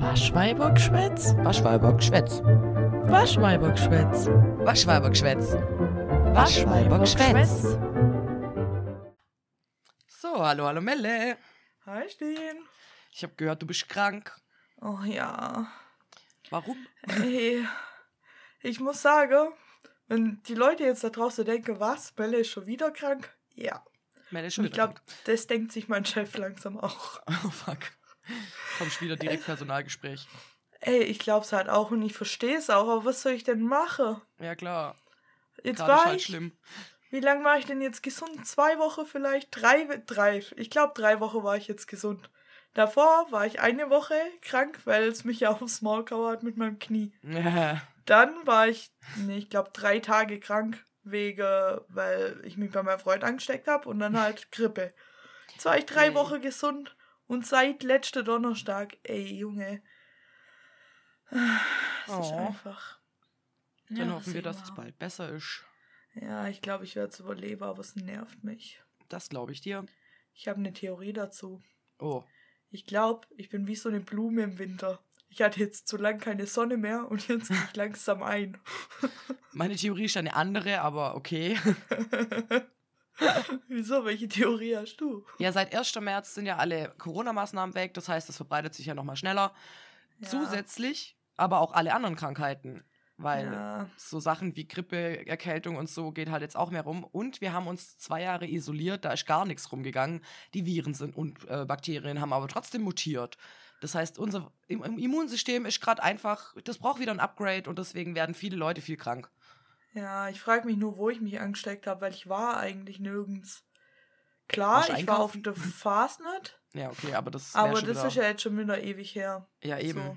Waschweibergschwätz? Waschweibergschwätz. Waschweibergschwätz. Waschweibergschwätz. Waschweibergschwätz. So, hallo, hallo Melle. Hi, Stehen. Ich habe gehört, du bist krank. Oh ja. Warum? Hey, ich muss sagen, wenn die Leute jetzt da draußen denken, was, Belle ist schon wieder krank? Ja. Melle ist schon Ich wieder glaube, das denkt sich mein Chef langsam auch. krank. Oh, fuck. Kommst wieder direkt Personalgespräch. Ey, ich glaub's halt auch und ich verstehe es auch, aber was soll ich denn machen? Ja, klar. Jetzt Gerade war halt ich, schlimm. wie lange war ich denn jetzt gesund? Zwei Wochen vielleicht? Drei, drei. Ich glaube, drei Wochen war ich jetzt gesund. Davor war ich eine Woche krank, weil es mich ja aufs Maul kauert mit meinem Knie. Ja, Dann war ich, nee, ich glaube, drei Tage krank, wegen, weil ich mich bei meinem Freund angesteckt habe und dann halt Grippe. Jetzt war ich drei Ey. Wochen gesund und seit letzter Donnerstag, ey, Junge. Es ist Oh. einfach. Dann Ja, hoffen wir, dass es bald besser ist. Ja, ich glaube, ich werde es überleben, aber es nervt mich. Das glaube ich dir. Ich habe eine Theorie dazu. Oh, Ich glaube, ich bin wie so eine Blume im Winter. Ich hatte jetzt zu lang keine Sonne mehr und jetzt gehe ich langsam ein. meine Theorie ist eine andere, aber okay. Wieso? Welche Theorie hast du? Ja, seit 1. März sind ja alle Corona-Maßnahmen weg. Das heißt, das verbreitet sich ja nochmal schneller. Ja. Zusätzlich aber auch alle anderen Krankheiten. Weil Ja. so Sachen wie Grippe, Erkältung und so geht halt jetzt auch mehr rum. Und wir haben uns zwei Jahre isoliert, da ist gar nichts rumgegangen. Die Viren sind und äh, Bakterien haben aber trotzdem mutiert. Das heißt, unser im, im Immunsystem ist gerade einfach, das braucht wieder ein Upgrade und deswegen werden viele Leute viel krank. Ja, ich frage mich nur, wo ich mich angesteckt habe, weil ich war eigentlich nirgends. Klar, ich war auf der Fastnet, Ja, okay, aber das wär aber das ist ja jetzt schon wieder ewig her. Ja, eben. So.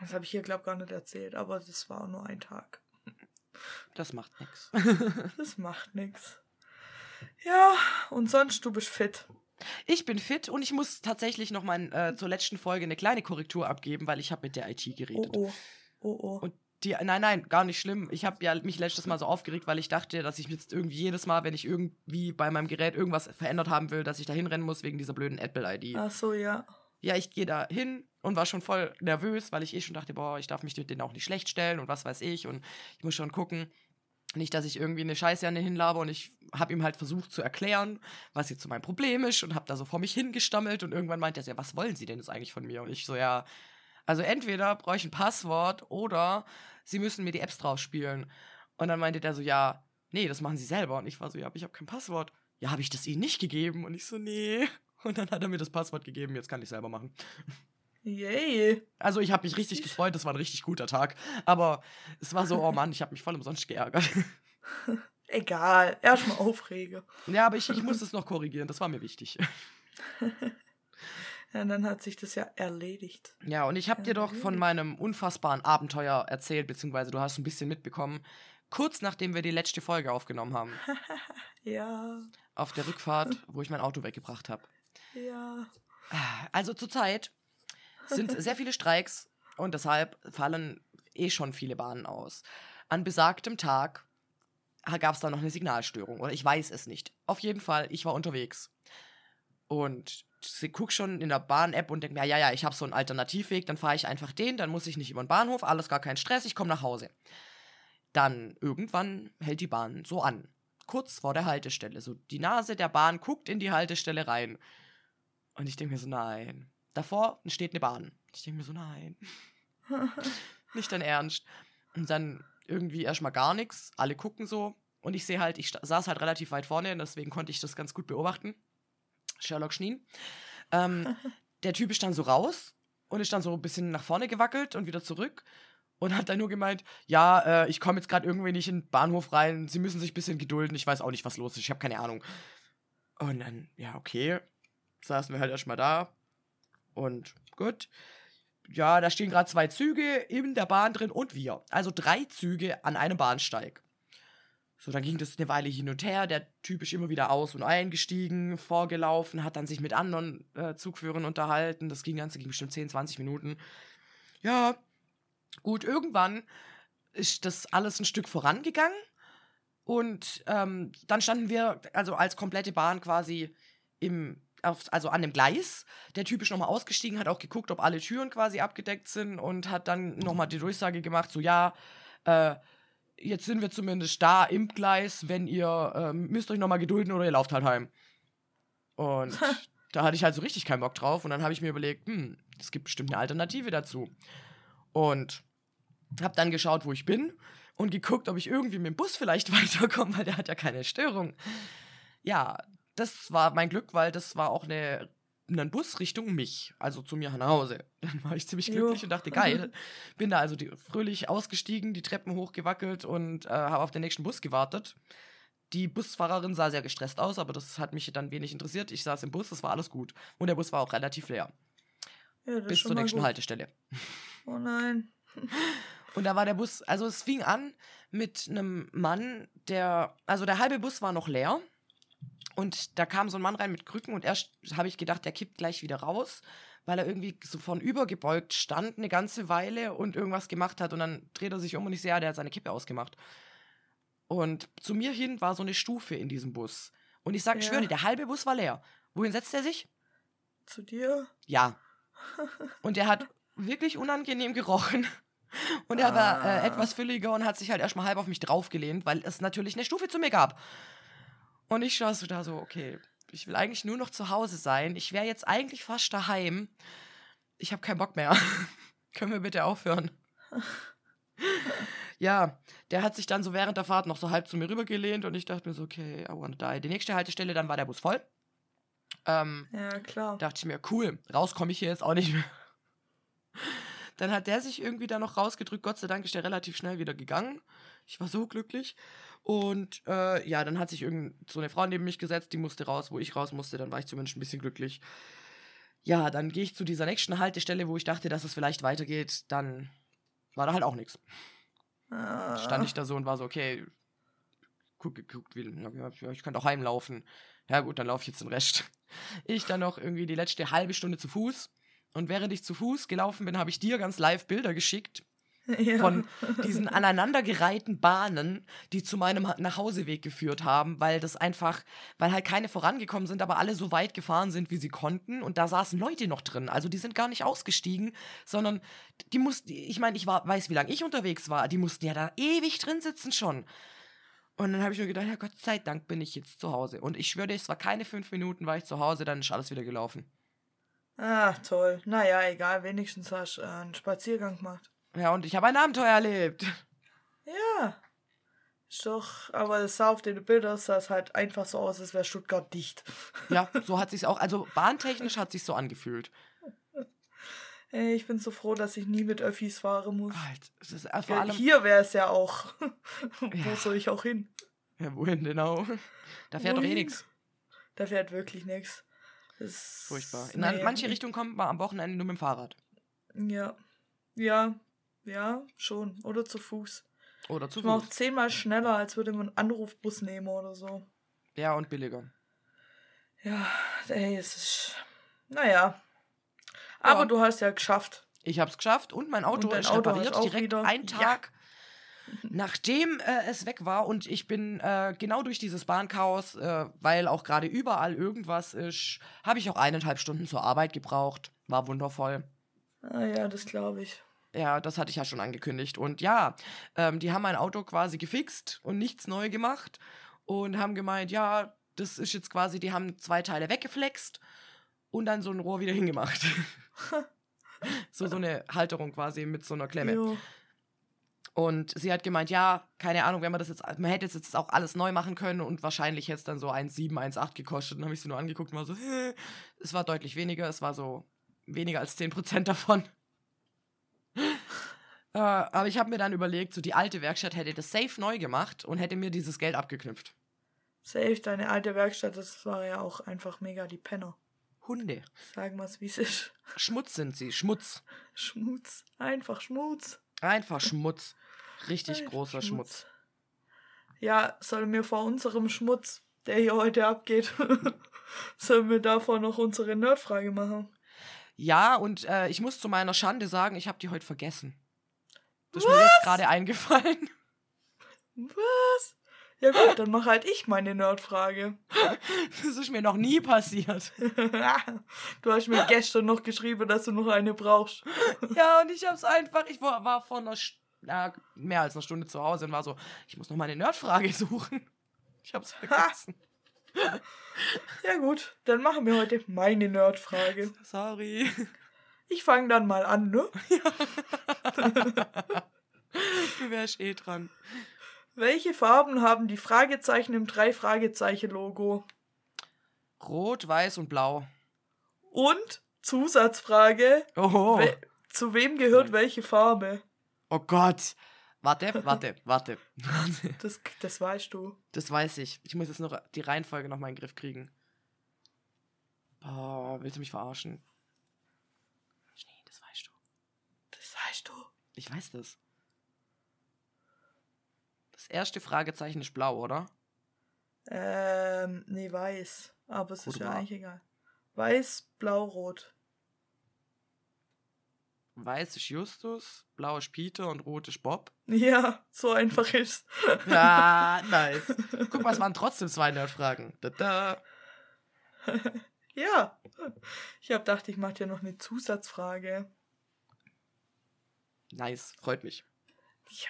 Das habe ich hier, glaube ich, gar nicht erzählt, aber das war nur ein Tag. Das macht nichts. Das macht nichts. Ja, und sonst, du bist fit. Ich bin fit und ich muss tatsächlich noch mal äh, zur letzten Folge eine kleine Korrektur abgeben, weil ich habe mit der IT Oh geredet. oh. Oh oh. Und die, nein, nein, gar nicht schlimm. Ich habe ja mich letztes Mal so aufgeregt, weil ich dachte, dass ich jetzt irgendwie jedes Mal, wenn ich irgendwie bei meinem Gerät irgendwas verändert haben will, dass ich da hinrennen muss wegen dieser blöden Apple-ID. Ach so, ja. Ja, ich gehe da hin und war schon voll nervös, weil ich eh schon dachte, boah, ich darf mich denen auch nicht schlecht stellen und was weiß ich und ich muss schon gucken. Nicht, dass ich irgendwie eine Scheiße an den hinlabe und ich habe ihm halt versucht zu erklären, was jetzt so mein Problem ist und habe da so vor mich hingestammelt und irgendwann meinte er so, ja, was wollen Sie denn jetzt eigentlich von mir? Und ich so, ja, also entweder brauche ich ein Passwort oder Sie müssen mir die Apps drauf spielen. Und dann meinte der so, ja, nee, das machen Sie selber. Und ich war so, ja, aber ich habe kein Passwort. Ja, habe ich das Ihnen nicht gegeben? Und ich so, nee. Und dann hat er mir das Passwort gegeben, jetzt kann ich selber machen. Yay. Also ich habe mich richtig gefreut, das war ein richtig guter Tag. Aber es war so, oh Mann, ich habe mich voll umsonst geärgert. Egal. Erstmal aufrege. ja, aber ich, ich muss es noch korrigieren, das war mir wichtig. Ja, dann hat sich das ja erledigt. Ja, und ich habe dir doch von meinem unfassbaren Abenteuer erzählt, beziehungsweise du hast ein bisschen mitbekommen, kurz nachdem wir die letzte Folge aufgenommen haben, Ja, auf der Rückfahrt, wo ich mein Auto weggebracht habe. ja. Also zurzeit sind sehr viele Streiks und deshalb fallen eh schon viele Bahnen aus. An besagtem Tag gab es da noch eine Signalstörung oder ich weiß es nicht. Auf jeden Fall, ich war unterwegs und guck schon in der Bahn-App und denke mir, ja, ja, ich habe so einen Alternativweg, dann fahre ich einfach den, dann muss ich nicht über den Bahnhof, alles gar kein Stress, ich komme nach Hause. Dann irgendwann hält die Bahn so an, kurz vor der Haltestelle. So die Nase der Bahn guckt in die Haltestelle rein. Und ich denke mir so, nein. Davor steht eine Bahn. Ich denke mir so, nein. Nicht dein Ernst. Und dann irgendwie erstmal gar nichts. Alle gucken so. Und ich sehe halt, ich saß halt relativ weit vorne, deswegen konnte ich das ganz gut beobachten. Sherlock Schneen. Ähm, der Typ ist dann so raus und ist dann so ein bisschen nach vorne gewackelt und wieder zurück. Und hat dann nur gemeint, ja, äh, ich komme jetzt gerade irgendwie nicht in den Bahnhof rein. Sie müssen sich ein bisschen gedulden. Ich weiß auch nicht, was los ist. Ich habe keine Ahnung. Und dann, ja, okay. Saßen wir halt erstmal da. Und gut. Ja, da stehen gerade zwei Züge in der Bahn drin und wir. Also drei Züge an einem Bahnsteig. So, dann ging das eine Weile hin und her. Der Typ ist immer wieder aus- und eingestiegen, vorgelaufen, hat dann sich mit anderen äh, Zugführern unterhalten. Das ging ganze ging bestimmt 10, 20 Minuten. Ja, gut, irgendwann ist das alles ein Stück vorangegangen. Und ähm, dann standen wir, also als komplette Bahn quasi im auf, also an dem Gleis. Der Typ ist nochmal ausgestiegen, hat auch geguckt, ob alle Türen quasi abgedeckt sind und hat dann nochmal die Durchsage gemacht, so ja, äh, jetzt sind wir zumindest da im Gleis, wenn ihr ähm, müsst euch nochmal gedulden oder ihr lauft halt heim. Und da hatte ich halt so richtig keinen Bock drauf und dann habe ich mir überlegt, hm, es gibt bestimmt eine Alternative dazu. Und habe dann geschaut, wo ich bin und geguckt, ob ich irgendwie mit dem Bus vielleicht weiterkomme, weil der hat ja keine Störung. Ja, das war mein Glück, weil das war auch eine, ein Bus Richtung mich, also zu mir nach Hause. Dann war ich ziemlich glücklich Jo. und dachte, geil. Bin da also die, fröhlich ausgestiegen, die Treppen hochgewackelt und äh, habe auf den nächsten Bus gewartet. Die Busfahrerin sah sehr gestresst aus, aber das hat mich dann wenig interessiert. Ich saß im Bus, das war alles gut. Und der Bus war auch relativ leer. Ja, bis zur nächsten gut. Haltestelle. Oh nein. Und da war der Bus, also es fing an mit einem Mann, der, also der halbe Bus war noch leer. Und da kam so ein Mann rein mit Krücken und erst habe ich gedacht, der kippt gleich wieder raus, weil er irgendwie so von übergebeugt stand eine ganze Weile und irgendwas gemacht hat. Und dann dreht er sich um und ich sehe, ja, der hat seine Kippe ausgemacht. Und zu mir hin war so eine Stufe in diesem Bus. Und ich sag, Ja. schwöre der halbe Bus war leer. Wohin setzt er sich? Zu dir? Ja. Und er hat wirklich unangenehm gerochen. Und er war äh, Ah. etwas fülliger und hat sich halt erstmal halb auf mich draufgelehnt, weil es natürlich eine Stufe zu mir gab. Und ich schaue so da so, okay, ich will eigentlich nur noch zu Hause sein. Ich wäre jetzt eigentlich fast daheim. Ich habe keinen Bock mehr. Können wir bitte aufhören? ja, der hat sich dann so während der Fahrt noch so halb zu mir rübergelehnt und ich dachte mir so, okay, I wanna die. Die nächste Haltestelle, dann war der Bus voll. Ähm, Ja, klar. dachte ich mir, cool, raus komme ich hier jetzt auch nicht mehr. Dann hat der sich irgendwie da noch rausgedrückt. Gott sei Dank ist der relativ schnell wieder gegangen. Ich war so glücklich. Und äh, ja, dann hat sich irgend so eine Frau neben mich gesetzt, die musste raus, wo ich raus musste. Dann war ich zumindest ein bisschen glücklich. Ja, dann gehe ich zu dieser nächsten Haltestelle, wo ich dachte, dass es vielleicht weitergeht. Dann war da halt auch nichts. Ah. Stand ich da so und war so, okay, guck, geguckt, wie, ich könnte auch heimlaufen. Ja gut, dann laufe ich jetzt den Rest. Ich dann noch irgendwie die letzte halbe Stunde zu Fuß. Und während ich zu Fuß gelaufen bin, habe ich dir ganz live Bilder geschickt ja. von diesen aneinandergereihten Bahnen, die zu meinem Ha- Nachhauseweg geführt haben, weil das einfach, weil halt keine vorangekommen sind, aber alle so weit gefahren sind, wie sie konnten. Und da saßen Leute noch drin. Also die sind gar nicht ausgestiegen, sondern die mussten, ich meine, ich war, weiß, wie lange ich unterwegs war, die mussten ja da ewig drin sitzen schon. Und dann habe ich mir gedacht, ja Gott sei Dank bin ich jetzt zu Hause. Und ich schwöre dir, es war keine fünf Minuten, war ich zu Hause, dann ist alles wieder gelaufen. Ah, toll. Naja, egal, wenigstens hast du äh, einen Spaziergang gemacht. Ja, und ich habe ein Abenteuer erlebt. Ja. Ist doch, aber das sah auf den Bildern sah es halt einfach so aus, als wäre Stuttgart dicht. Ja, so hat sich's auch, also bahntechnisch hat sich so angefühlt. Ey, ich bin so froh, dass ich nie mit Öffis fahren muss. Halt, es ist vor Ja. Hier wäre es ja auch. Wo Ja. soll ich auch hin? Ja, wohin genau? Da fährt doch eh Wohin? nichts. Da fährt wirklich nichts. Das Furchtbar. In nee, manche ich- Richtungen kommt man am Wochenende nur mit dem Fahrrad. Ja. Ja. Ja, schon. Oder zu Fuß. Oder zu Ich war auch Fuß. zehnmal schneller, als würde man einen Anrufbus nehmen oder so. Ja, und billiger. Ja, ey, es ist. Naja. Aber Ja. du hast ja geschafft. Ich hab's geschafft und mein Auto Und ist Auto repariert direkt wieder- einen Ja. Tag. Nachdem äh, es weg war und ich bin äh, genau durch dieses Bahnchaos, äh, weil auch gerade überall irgendwas ist, habe ich auch eineinhalb Stunden zur Arbeit gebraucht. War wundervoll. Ah ja, das glaube ich. Ja, das hatte ich ja schon angekündigt. Und ja, ähm, die haben mein Auto quasi gefixt und nichts neu gemacht und haben gemeint, ja, das ist jetzt quasi, die haben zwei Teile weggeflext und dann so ein Rohr wieder hingemacht. so, so eine Halterung quasi mit so einer Klemme. Jo. Und sie hat gemeint, ja, keine Ahnung, wenn man das jetzt, man hätte es jetzt auch alles neu machen können und wahrscheinlich hätte es dann so 1,7, 1,8 gekostet. Dann habe ich sie nur angeguckt und war so, Hä? es war deutlich weniger, es war so weniger als 10% davon. Äh, aber ich habe mir dann überlegt, so die alte Werkstatt hätte das safe neu gemacht und hätte mir dieses Geld abgeknüpft. Safe, deine alte Werkstatt, das war ja auch einfach mega die Penner. Hunde. Sagen wir es, wie es ist. Schmutz sind sie, Schmutz. Schmutz. Einfach Schmutz. Einfach Schmutz. Richtig Einfach großer Schmutz. Ja, sollen wir vor unserem Schmutz, der hier heute abgeht, sollen wir davor noch unsere Nerdfrage machen? Ja, und äh, ich muss zu meiner Schande sagen, ich habe die heute vergessen. Das ist mir jetzt gerade eingefallen. Was? Ja gut, dann mach halt ich meine Nerdfrage. Das ist mir noch nie passiert. du hast mir gestern noch geschrieben, dass du noch eine brauchst. Ja, und ich hab's einfach, ich war, war vor einer, na, mehr als einer Stunde zu Hause und war so, ich muss noch meine Nerdfrage suchen. Ich hab's vergessen. Ja gut, dann machen wir heute meine Nerdfrage. Sorry. Ich fange dann mal an, ne? Du wärst eh dran. Welche Farben haben die Fragezeichen im Drei-Fragezeichen-Logo? Rot, weiß und blau. Und Zusatzfrage, we zu wem gehört Nice. welche Farbe? Oh Gott. Warte, warte, warte. Warte. Das, das weißt du. Das weiß ich. Ich muss jetzt noch die Reihenfolge noch mal in den Griff kriegen. Oh, willst du mich verarschen? Schnee, das weißt du. Das weißt du. Ich weiß das. Das erste Fragezeichen ist blau, oder? Ähm, nee, weiß. Aber es Rot ist ja eigentlich egal. Weiß, blau, rot. Weiß ist Justus, blau ist Peter und rot ist Bob. Ja, so einfach ist. Ja, nice. Guck mal, es waren trotzdem zwei Nerdfragen. Da, da. Ja. Ich hab gedacht, ich mache dir noch eine Zusatzfrage. Nice, freut mich. Ja.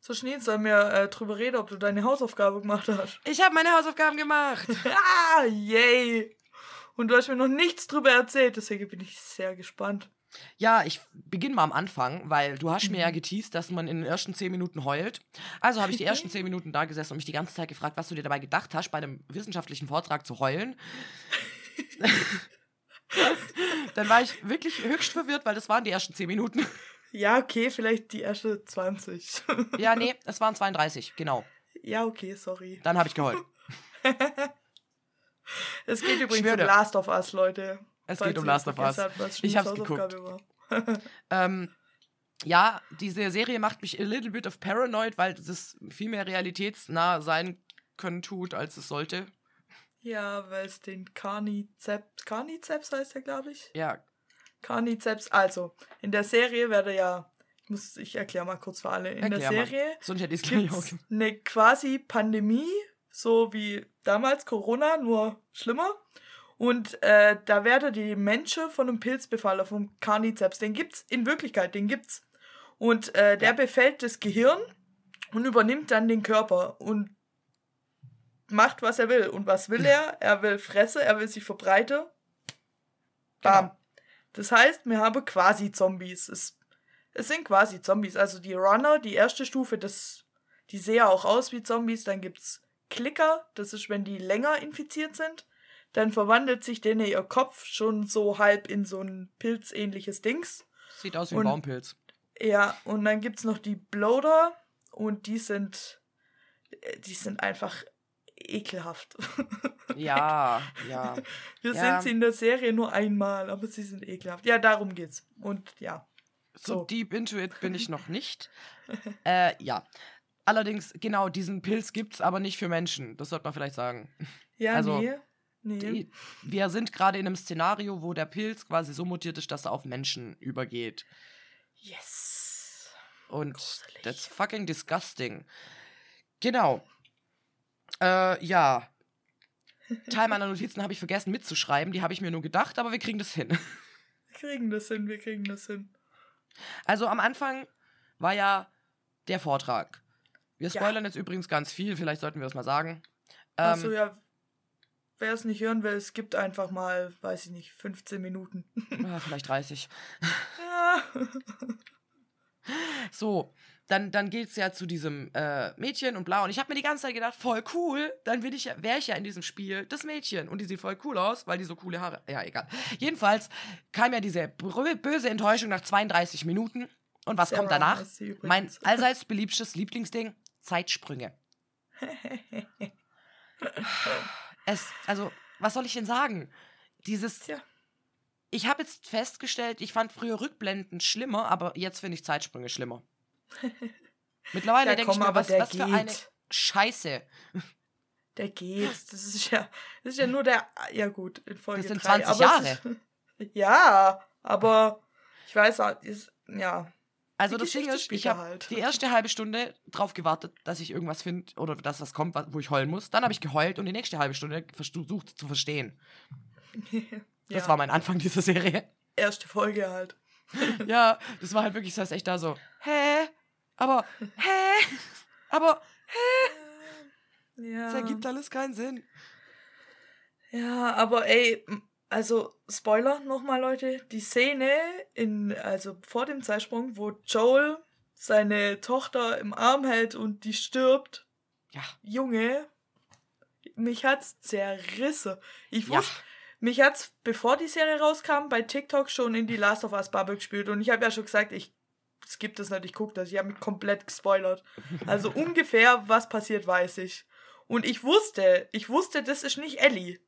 So schnell sollen wir äh, drüber reden, ob du deine Hausaufgabe gemacht hast. Ich habe meine Hausaufgaben gemacht. ah, yay. Und du hast mir noch nichts drüber erzählt, deswegen bin ich sehr gespannt. Ja, ich beginne mal am Anfang, weil du hast mir ja Mhm. geteased, dass man in den ersten zehn Minuten heult. Also habe ich die ersten zehn Minuten da gesessen und mich die ganze Zeit gefragt, was du dir dabei gedacht hast, bei einem wissenschaftlichen Vortrag zu heulen. Dann war ich wirklich höchst verwirrt, weil das waren die ersten zehn Minuten. Ja, okay, vielleicht die erste 20. Ja, nee, es waren 32, genau. ja, okay, sorry. Dann habe ich geheult. Es geht übrigens um Last of Us, Leute. Es geht um Last of Us. Ich hab's Schnees Hausaufgabe war. Ähm, ja, diese Serie macht mich a little bit of paranoid, weil das viel mehr realitätsnah sein können tut, als es sollte. Ja, weil es den Carniceps, Carniceps heißt er, glaube ich. Ja, Carniceps, also, in der Serie werde ja, ich muss, ich erkläre mal kurz für alle, in Erklär der mal. Serie sonst hätte gibt's eine quasi Pandemie, so wie damals Corona, nur schlimmer. Und äh, da werden die Menschen von einem Pilz befallen, vom Carniceps. Den gibt's in Wirklichkeit, den gibt's. Und äh, der Ja. befällt das Gehirn und übernimmt dann den Körper und macht, was er will. Und was will er? Er will Fresse, er will sich verbreiten. Bam. Genau. Das heißt, wir haben quasi Zombies. Es, es sind quasi Zombies. Also die Runner, die erste Stufe, das, die sehen auch aus wie Zombies. Dann gibt's Klicker, das ist, wenn die länger infiziert sind. Dann verwandelt sich denen ihr Kopf schon so halb in so ein pilzähnliches Dings. Sieht aus wie ein Baumpilz. Ja, und dann gibt's noch die Bloater und die sind, äh, die sind einfach ekelhaft. Ja, ja. Wir Ja. sind sie in der Serie nur einmal, aber sie sind ekelhaft. Ja, darum geht's. Und ja. So So. deep into it bin ich noch nicht. äh, ja. Allerdings, genau, diesen Pilz gibt's aber nicht für Menschen. Das sollte man vielleicht sagen. Ja, Also, nee. Nee. Die, wir sind gerade in einem Szenario, wo der Pilz quasi so mutiert ist, dass er auf Menschen übergeht. yes. Und Gruselig. that's fucking disgusting. Genau. Äh, ja. Teil meiner Notizen habe ich vergessen mitzuschreiben. Die habe ich mir nur gedacht, aber wir kriegen das hin. Wir kriegen das hin, wir kriegen das hin. Also am Anfang war ja der Vortrag. Wir Ja. spoilern jetzt übrigens ganz viel, vielleicht sollten wir das mal sagen. Ähm, Achso, ja. Wer es nicht hören will, es gibt einfach mal, weiß ich nicht, 15 Minuten. ah, vielleicht 30. ja. So, dann, dann geht es ja zu diesem äh, Mädchen und blau. Und ich habe mir die ganze Zeit gedacht, voll cool, dann ich ja, wäre ich ja in diesem Spiel das Mädchen. Und die sieht voll cool aus, weil die so coole Haare. Ja, egal. Jedenfalls kam ja diese böse Enttäuschung nach 32 Minuten. Und was kommt Sarah danach? heißt sie Mein allseits beliebtes Lieblingsding: Zeitsprünge. Es, also, was soll ich denn sagen? Dieses. Tja. Ich habe jetzt festgestellt, ich fand früher Rückblenden schlimmer, aber jetzt finde ich Zeitsprünge schlimmer. Mittlerweile Ja, denke ich mir, aber was, der was für eine geht. Scheiße. Der geht. Das ist ja, das ist ja nur der. Ja, gut, in Folge Das sind 3, 20 aber es Ist, ja, aber ich weiß auch, ist, ja. Also das Ding ist, ich habe halt. die erste halbe Stunde drauf gewartet, dass ich irgendwas finde oder dass was kommt, wo ich heulen muss. Dann habe ich geheult und die nächste halbe Stunde versucht zu verstehen. Das ja, war mein Anfang dieser Serie. erste Folge halt. ja, das war halt wirklich, das echt da so, hä? Aber, hä? Aber, Ja. das ergibt alles keinen Sinn. Ja, aber ey, also Spoiler nochmal, Leute. Die Szene in, also vor dem Zeitsprung, wo Joel seine Tochter im Arm hält und die stirbt, Ja, Junge, mich hat's zerrissen. Ich ja. wusste, mich hat's, bevor die Serie rauskam, bei TikTok schon in die Last of Us Bubble gespielt und ich habe ja schon gesagt, ich skip das nicht, ich guck das. Ich habe mich komplett gespoilert. Also ungefähr, was passiert, weiß ich. Und ich wusste, ich wusste, das ist nicht Ellie.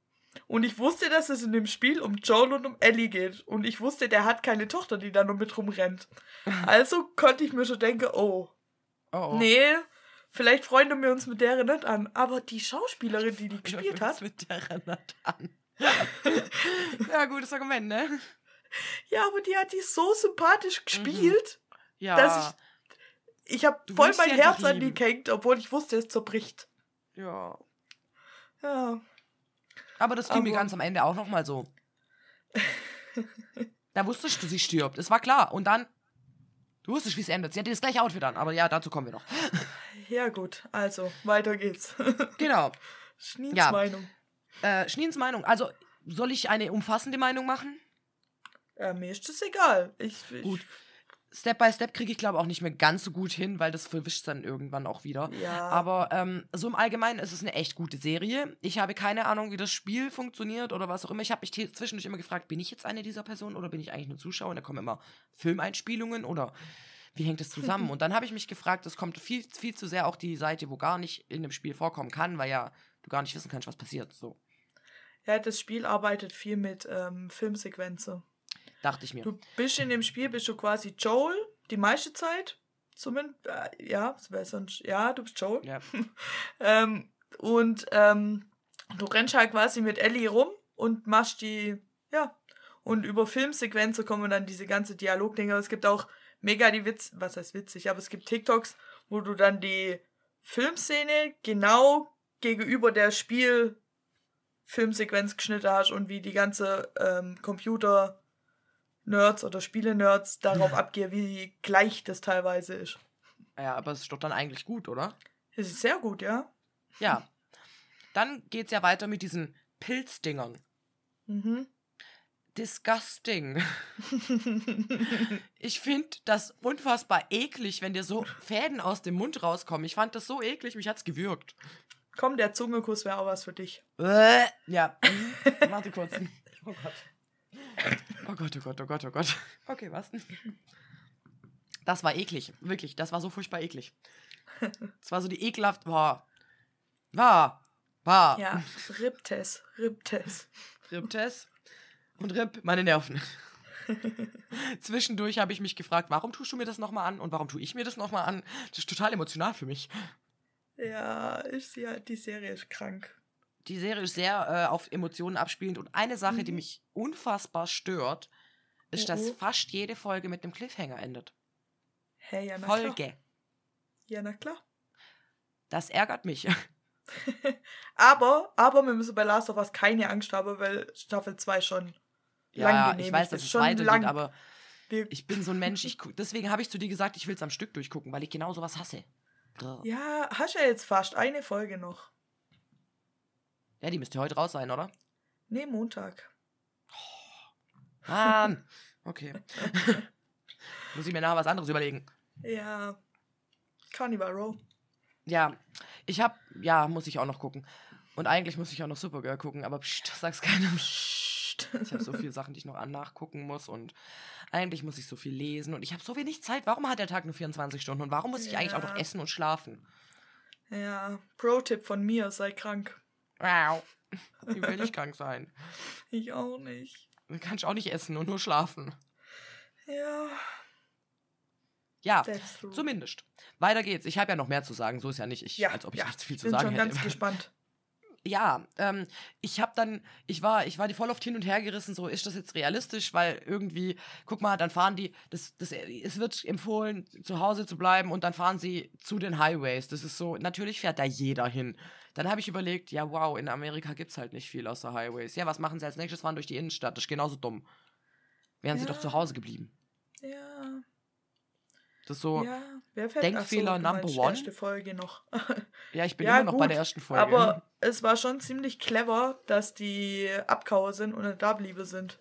Und ich wusste, dass es in dem Spiel um Joel und um Ellie geht. Und ich wusste, der hat keine Tochter, die da nur mit rumrennt. Also konnte ich mir schon denken, oh, Oh, oh. nee, vielleicht freunden wir uns mit der nicht an. Aber die Schauspielerin, die die gespielt hat, mit der Renat an. ja, gutes Argument, ne? ja, aber die hat die so sympathisch gespielt, Ja. dass ich, ich habe voll mein Herz an die gehängt, obwohl ich wusste, es zerbricht. ja. Ja. Aber das ging mir ganz am Ende auch nochmal so. da wusstest du, sie stirbt. Es war klar. Und dann, du wusstest, wie es endet. Sie hatte das gleiche Outfit an. Aber ja, dazu kommen wir noch. Ja, gut, also, weiter geht's. Genau. Schniens Ja. Meinung. Äh, Schniens Meinung. Also, soll ich eine umfassende Meinung machen? Ja, mir ist das egal. Ich, ich, Gut. Step by Step kriege ich, glaube auch nicht mehr ganz so gut hin, weil das verwischt dann irgendwann auch wieder. Ja. Aber ähm, so im Allgemeinen ist es eine echt gute Serie. Ich habe keine Ahnung, wie das Spiel funktioniert oder was auch immer. Ich habe mich zwischendurch immer gefragt, bin ich jetzt eine dieser Personen oder bin ich eigentlich nur Zuschauer? Und da kommen immer Filmeinspielungen oder wie hängt das zusammen? Und dann habe ich mich gefragt, es kommt viel, viel zu sehr auch die Seite, wo gar nicht in dem Spiel vorkommen kann, weil ja du gar nicht wissen kannst, was passiert. So ja, das Spiel arbeitet viel mit ähm, Filmsequenzen. Dachte ich mir. Du bist in dem Spiel, bist du quasi Joel, die meiste Zeit. Zumindest, äh, ja, sonst, ja, du bist Joel. Ja. Ähm, und ähm, du rennst halt quasi mit Ellie rum und machst die, ja. Und über Filmsequenzen kommen dann diese ganze Dialogdinger. Es gibt auch mega die Witz, was heißt witzig, aber es gibt TikToks, wo du dann die Filmszene genau gegenüber der Spiel-Filmsequenz geschnitten hast und wie die ganze ähm, Computer-Nerds oder Spiele-Nerds darauf abgehen, wie gleich das teilweise ist. ja, aber es ist doch dann eigentlich gut, oder? Es ist sehr gut, ja. Ja. Dann geht's ja weiter mit diesen Pilzdingern. Mhm. Disgusting. Ich finde das unfassbar eklig, wenn dir so Fäden aus dem Mund rauskommen. Ich fand das so eklig, mich hat's gewürgt. Komm, der Zungenkuss wäre auch was für dich. Äh, Ja. Warte kurz. Oh Gott. Oh Gott, oh Gott, oh Gott, oh Gott. Okay, was? Das war eklig. Wirklich, das war so furchtbar eklig. Das war so die ekelhaft. Boah. War. War. Ja, Riptes, Riptes. Riptest und Rip meine Nerven. Zwischendurch habe ich mich gefragt, warum tust du mir das nochmal an und warum tue ich mir das nochmal an? Das ist total emotional für mich. Ja, ist ja, die Serie ist krank. Die Serie ist sehr äh, auf Emotionen abspielend und eine Sache, die Mhm. mich unfassbar stört, ist, dass Oh, oh. fast jede Folge mit einem Cliffhanger endet. Hey, ja, na klar. Folge. Ja, na klar. Das ärgert mich. Aber, aber wir müssen bei Last of Us keine Angst haben, weil Staffel 2 schon lang Ja, genehmigt ich weiß, ist. dass es schon weitergeht, lang. aber Wir, ich bin so ein Mensch, ich, deswegen habe ich zu dir gesagt, ich will es am Stück durchgucken, weil ich genau sowas hasse. Ja, ja, hast ja jetzt fast eine Folge noch. Die müsste heute raus sein, oder? Nee, Montag. Mann. Okay. Muss ich mir nachher was anderes überlegen. Ja. Carnival Row. Ja, ich hab, ja, muss ich auch noch gucken. Und eigentlich muss ich auch noch Supergirl gucken, aber pst, sag's keinem. Psst. Ich habe so viele Sachen, die ich noch an nachgucken muss und eigentlich muss ich so viel lesen und ich habe so wenig Zeit. Warum hat der Tag nur 24 Stunden und warum muss ich eigentlich auch noch Ja. essen und schlafen? Ja, Pro-Tipp von mir, sei krank. Wow. Wie will ich krank sein? Ich auch nicht. Dann kann ich auch nicht essen und nur schlafen. Ja, Ja, zumindest. Weiter geht's. Ich habe ja noch mehr zu sagen, so ist ja nicht. Ich, Ja, als ob ich ja. nicht viel zu bin sagen schon hätte. ganz gespannt. ja, ähm, ich habe dann, ich war, ich war die voll oft hin und her gerissen, so ist das jetzt realistisch, weil irgendwie, guck mal, dann fahren die, das, das, es wird empfohlen, zu Hause zu bleiben und dann fahren sie zu den Highways. Das ist so, natürlich fährt da jeder hin. Dann habe ich überlegt, ja, wow, in Amerika gibt es halt nicht viel außer Highways. Ja, was machen sie als nächstes? Fahren durch die Innenstadt. Das ist genauso dumm. Wären sie Ja. doch zu Hause geblieben. Ja. Das ist so, ja, ja. Wer fällt Denkfehler so, number one? Erste Folge noch. ich bin Ja, immer noch bei der ersten Folge. Aber es war schon ziemlich clever, dass die Abkauer sind und da bliebe sind.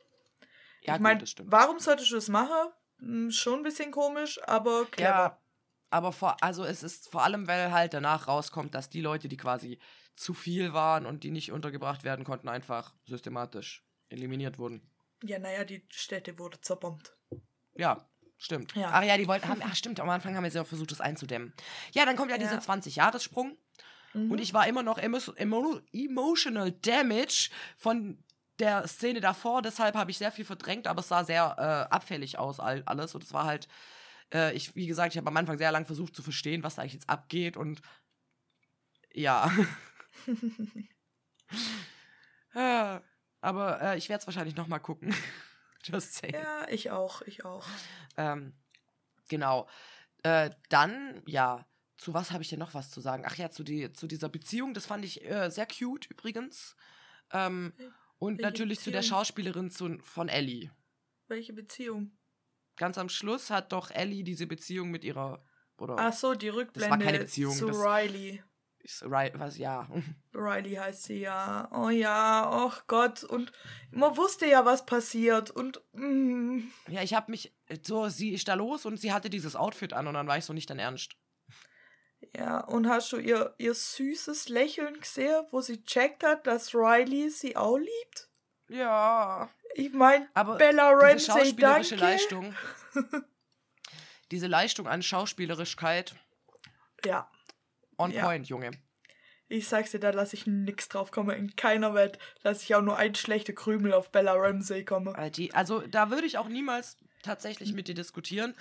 ja, ich meine, das stimmt. warum solltest du das machen? Hm, Schon ein bisschen komisch, aber clever. Ja, aber vor, also es ist vor allem, weil halt danach rauskommt, dass die Leute, die quasi zu viel waren und die nicht untergebracht werden konnten, einfach systematisch eliminiert wurden. Ja, naja, die Städte wurde zerbombt. Ja, stimmt. Ja. Ach ja, die wollten, haben, ach stimmt, am Anfang haben wir sie auch versucht, das einzudämmen. Ja, dann kommt ja, dieser Ja. 20-Jahres-Sprung Mhm. und ich war immer noch emo emo emotional damage von der Szene davor, deshalb habe ich sehr viel verdrängt, aber es sah sehr äh, abfällig aus, all, alles. Und es war halt, äh, ich, wie gesagt, ich habe am Anfang sehr lange versucht zu verstehen, was da eigentlich jetzt abgeht und ja. Ah, aber äh, ich werde es wahrscheinlich nochmal gucken. Just saying. ja, ich auch, ich auch. Ähm, genau. Äh, dann, ja, zu was habe ich denn noch was zu sagen? Ach ja, zu, die, zu dieser Beziehung, das fand ich äh, sehr cute übrigens. Ähm, und Welche natürlich zu der Beziehung? Schauspielerin zu, von Ellie. Welche Beziehung? Ganz am Schluss hat doch Ellie diese Beziehung mit ihrer. Oder Ach so, die Rückblende war keine Beziehung, zu das- Riley. ist, was, ja. Riley heißt sie ja. Oh ja, oh Gott. Und man wusste ja, was passiert. Und mm, Ja, ich habe mich. So, sie ist da los und sie hatte dieses Outfit an und dann war ich so nicht dein Ernst. ja, und hast du ihr, ihr süßes Lächeln gesehen, wo sie checkt hat, dass Riley sie auch liebt? Ja. Ich meine, Aber Bella diese Ramsey, schauspielerische danke. Leistung. diese Leistung an Schauspielerischkeit Ja, on Ja. point, Junge. ich sag's dir, da lasse ich nix drauf kommen. In keiner Welt lasse ich auch nur ein schlechter Krümel auf Bella Ramsey kommen. Also da würde ich auch niemals tatsächlich mit dir diskutieren,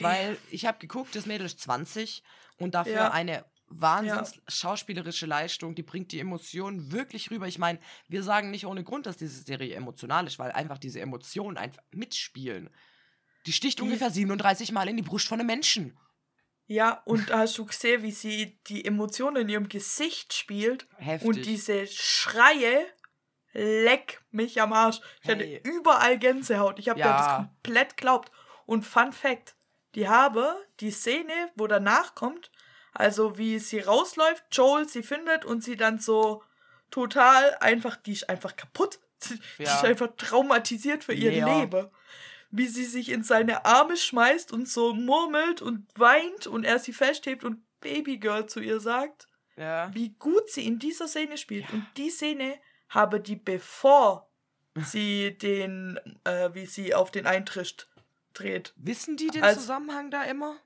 weil ich habe geguckt, das Mädel ist 20 und dafür Ja. eine wahnsinns schauspielerische Leistung, die bringt die Emotionen wirklich rüber. Ich meine, wir sagen nicht ohne Grund, dass diese Serie emotional ist, weil einfach diese Emotionen einfach mitspielen. Die sticht Die- ungefähr 37 Mal in die Brust von einem Menschen. Ja, und hast du gesehen, wie sie die Emotionen in ihrem Gesicht spielt? Heftig. Und diese Schreie, leck mich am Arsch. Ich hatte Hey. überall Gänsehaut. Ich habe Ja. das komplett glaubt. Und Fun Fact, die habe die Szene, wo danach kommt, also wie sie rausläuft, Joel sie findet und sie dann so total einfach, die ist einfach kaputt. Die Ja. ist einfach traumatisiert für ihr Mega. Leben. Wie sie sich in seine Arme schmeißt und so murmelt und weint und er sie festhebt und Babygirl zu ihr sagt ja. wie gut sie in dieser Szene spielt. Und die Szene habe die, bevor sie den, äh, wie sie auf den Eintritt dreht. Wissen die den Als- Zusammenhang da immer?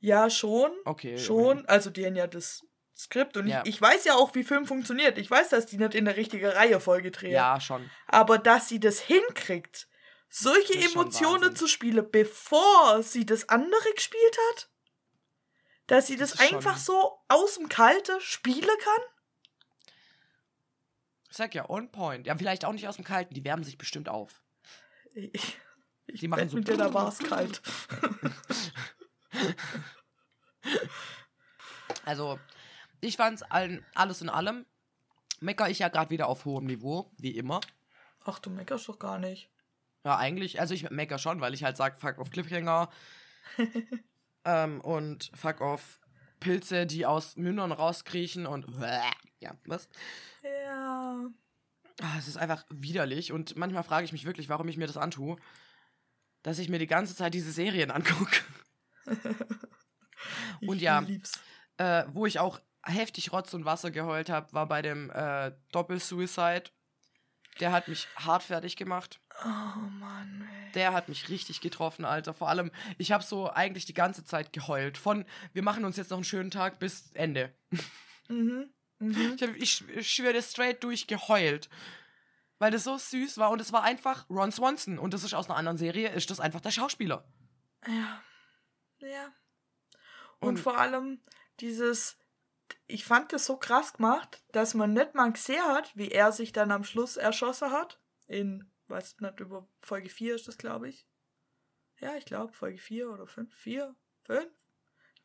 Ja, schon. Okay. Schon. Also die haben ja das Skript. Und Ja. ich, ich weiß ja auch, wie Film funktioniert. Ich weiß, dass die nicht in der richtigen Reihenfolge drehen. Ja, schon. Aber dass sie das hinkriegt, solche Das Emotionen zu spielen, bevor sie das andere gespielt hat, dass sie das, Das einfach schon- so aus dem Kalte spielen kann? Ich sag ja, on point. Ja, vielleicht auch nicht aus dem Kalten, die wärmen sich bestimmt auf. Ich, ich Die machen so mit dir, da war's kalt. Also, ich fand's allen, alles in allem, mecker ich ja gerade wieder auf hohem Niveau, wie immer. Ach, du meckerst doch gar nicht. Ja, eigentlich, also ich mecker schon, weil ich halt sag, fuck auf Cliffhanger. ähm, und fuck auf Pilze, die aus Mündern rauskriechen und ja, was? Ja. Ah, es ist einfach widerlich und manchmal frage ich mich wirklich, warum ich mir das antue, dass ich mir die ganze Zeit diese Serien angucke. Und ja. äh, wo ich auch heftig Rotz und Wasser geheult habe, war bei dem äh, Doppel-Suicide. Der hat mich hart fertig gemacht. Oh Mann, ey. Der hat mich richtig getroffen, Alter. Vor allem, ich habe so eigentlich die ganze Zeit geheult. Von, wir machen uns jetzt noch einen schönen Tag bis Ende. Mhm. Mhm. Ich, hab, ich, ich schwöre straight durch geheult. Weil das so süß war und es war einfach Ron Swanson. Und das ist aus einer anderen Serie, ist das einfach der Schauspieler. Ja. Ja. Und, Und- vor allem dieses, ich fand das so krass gemacht, dass man nicht mal gesehen hat, wie er sich dann am Schluss erschossen hat. In, weiß nicht, über Folge 4 ist das, glaube ich. Ja, ich glaube, Folge 4 oder 5. 4? 5?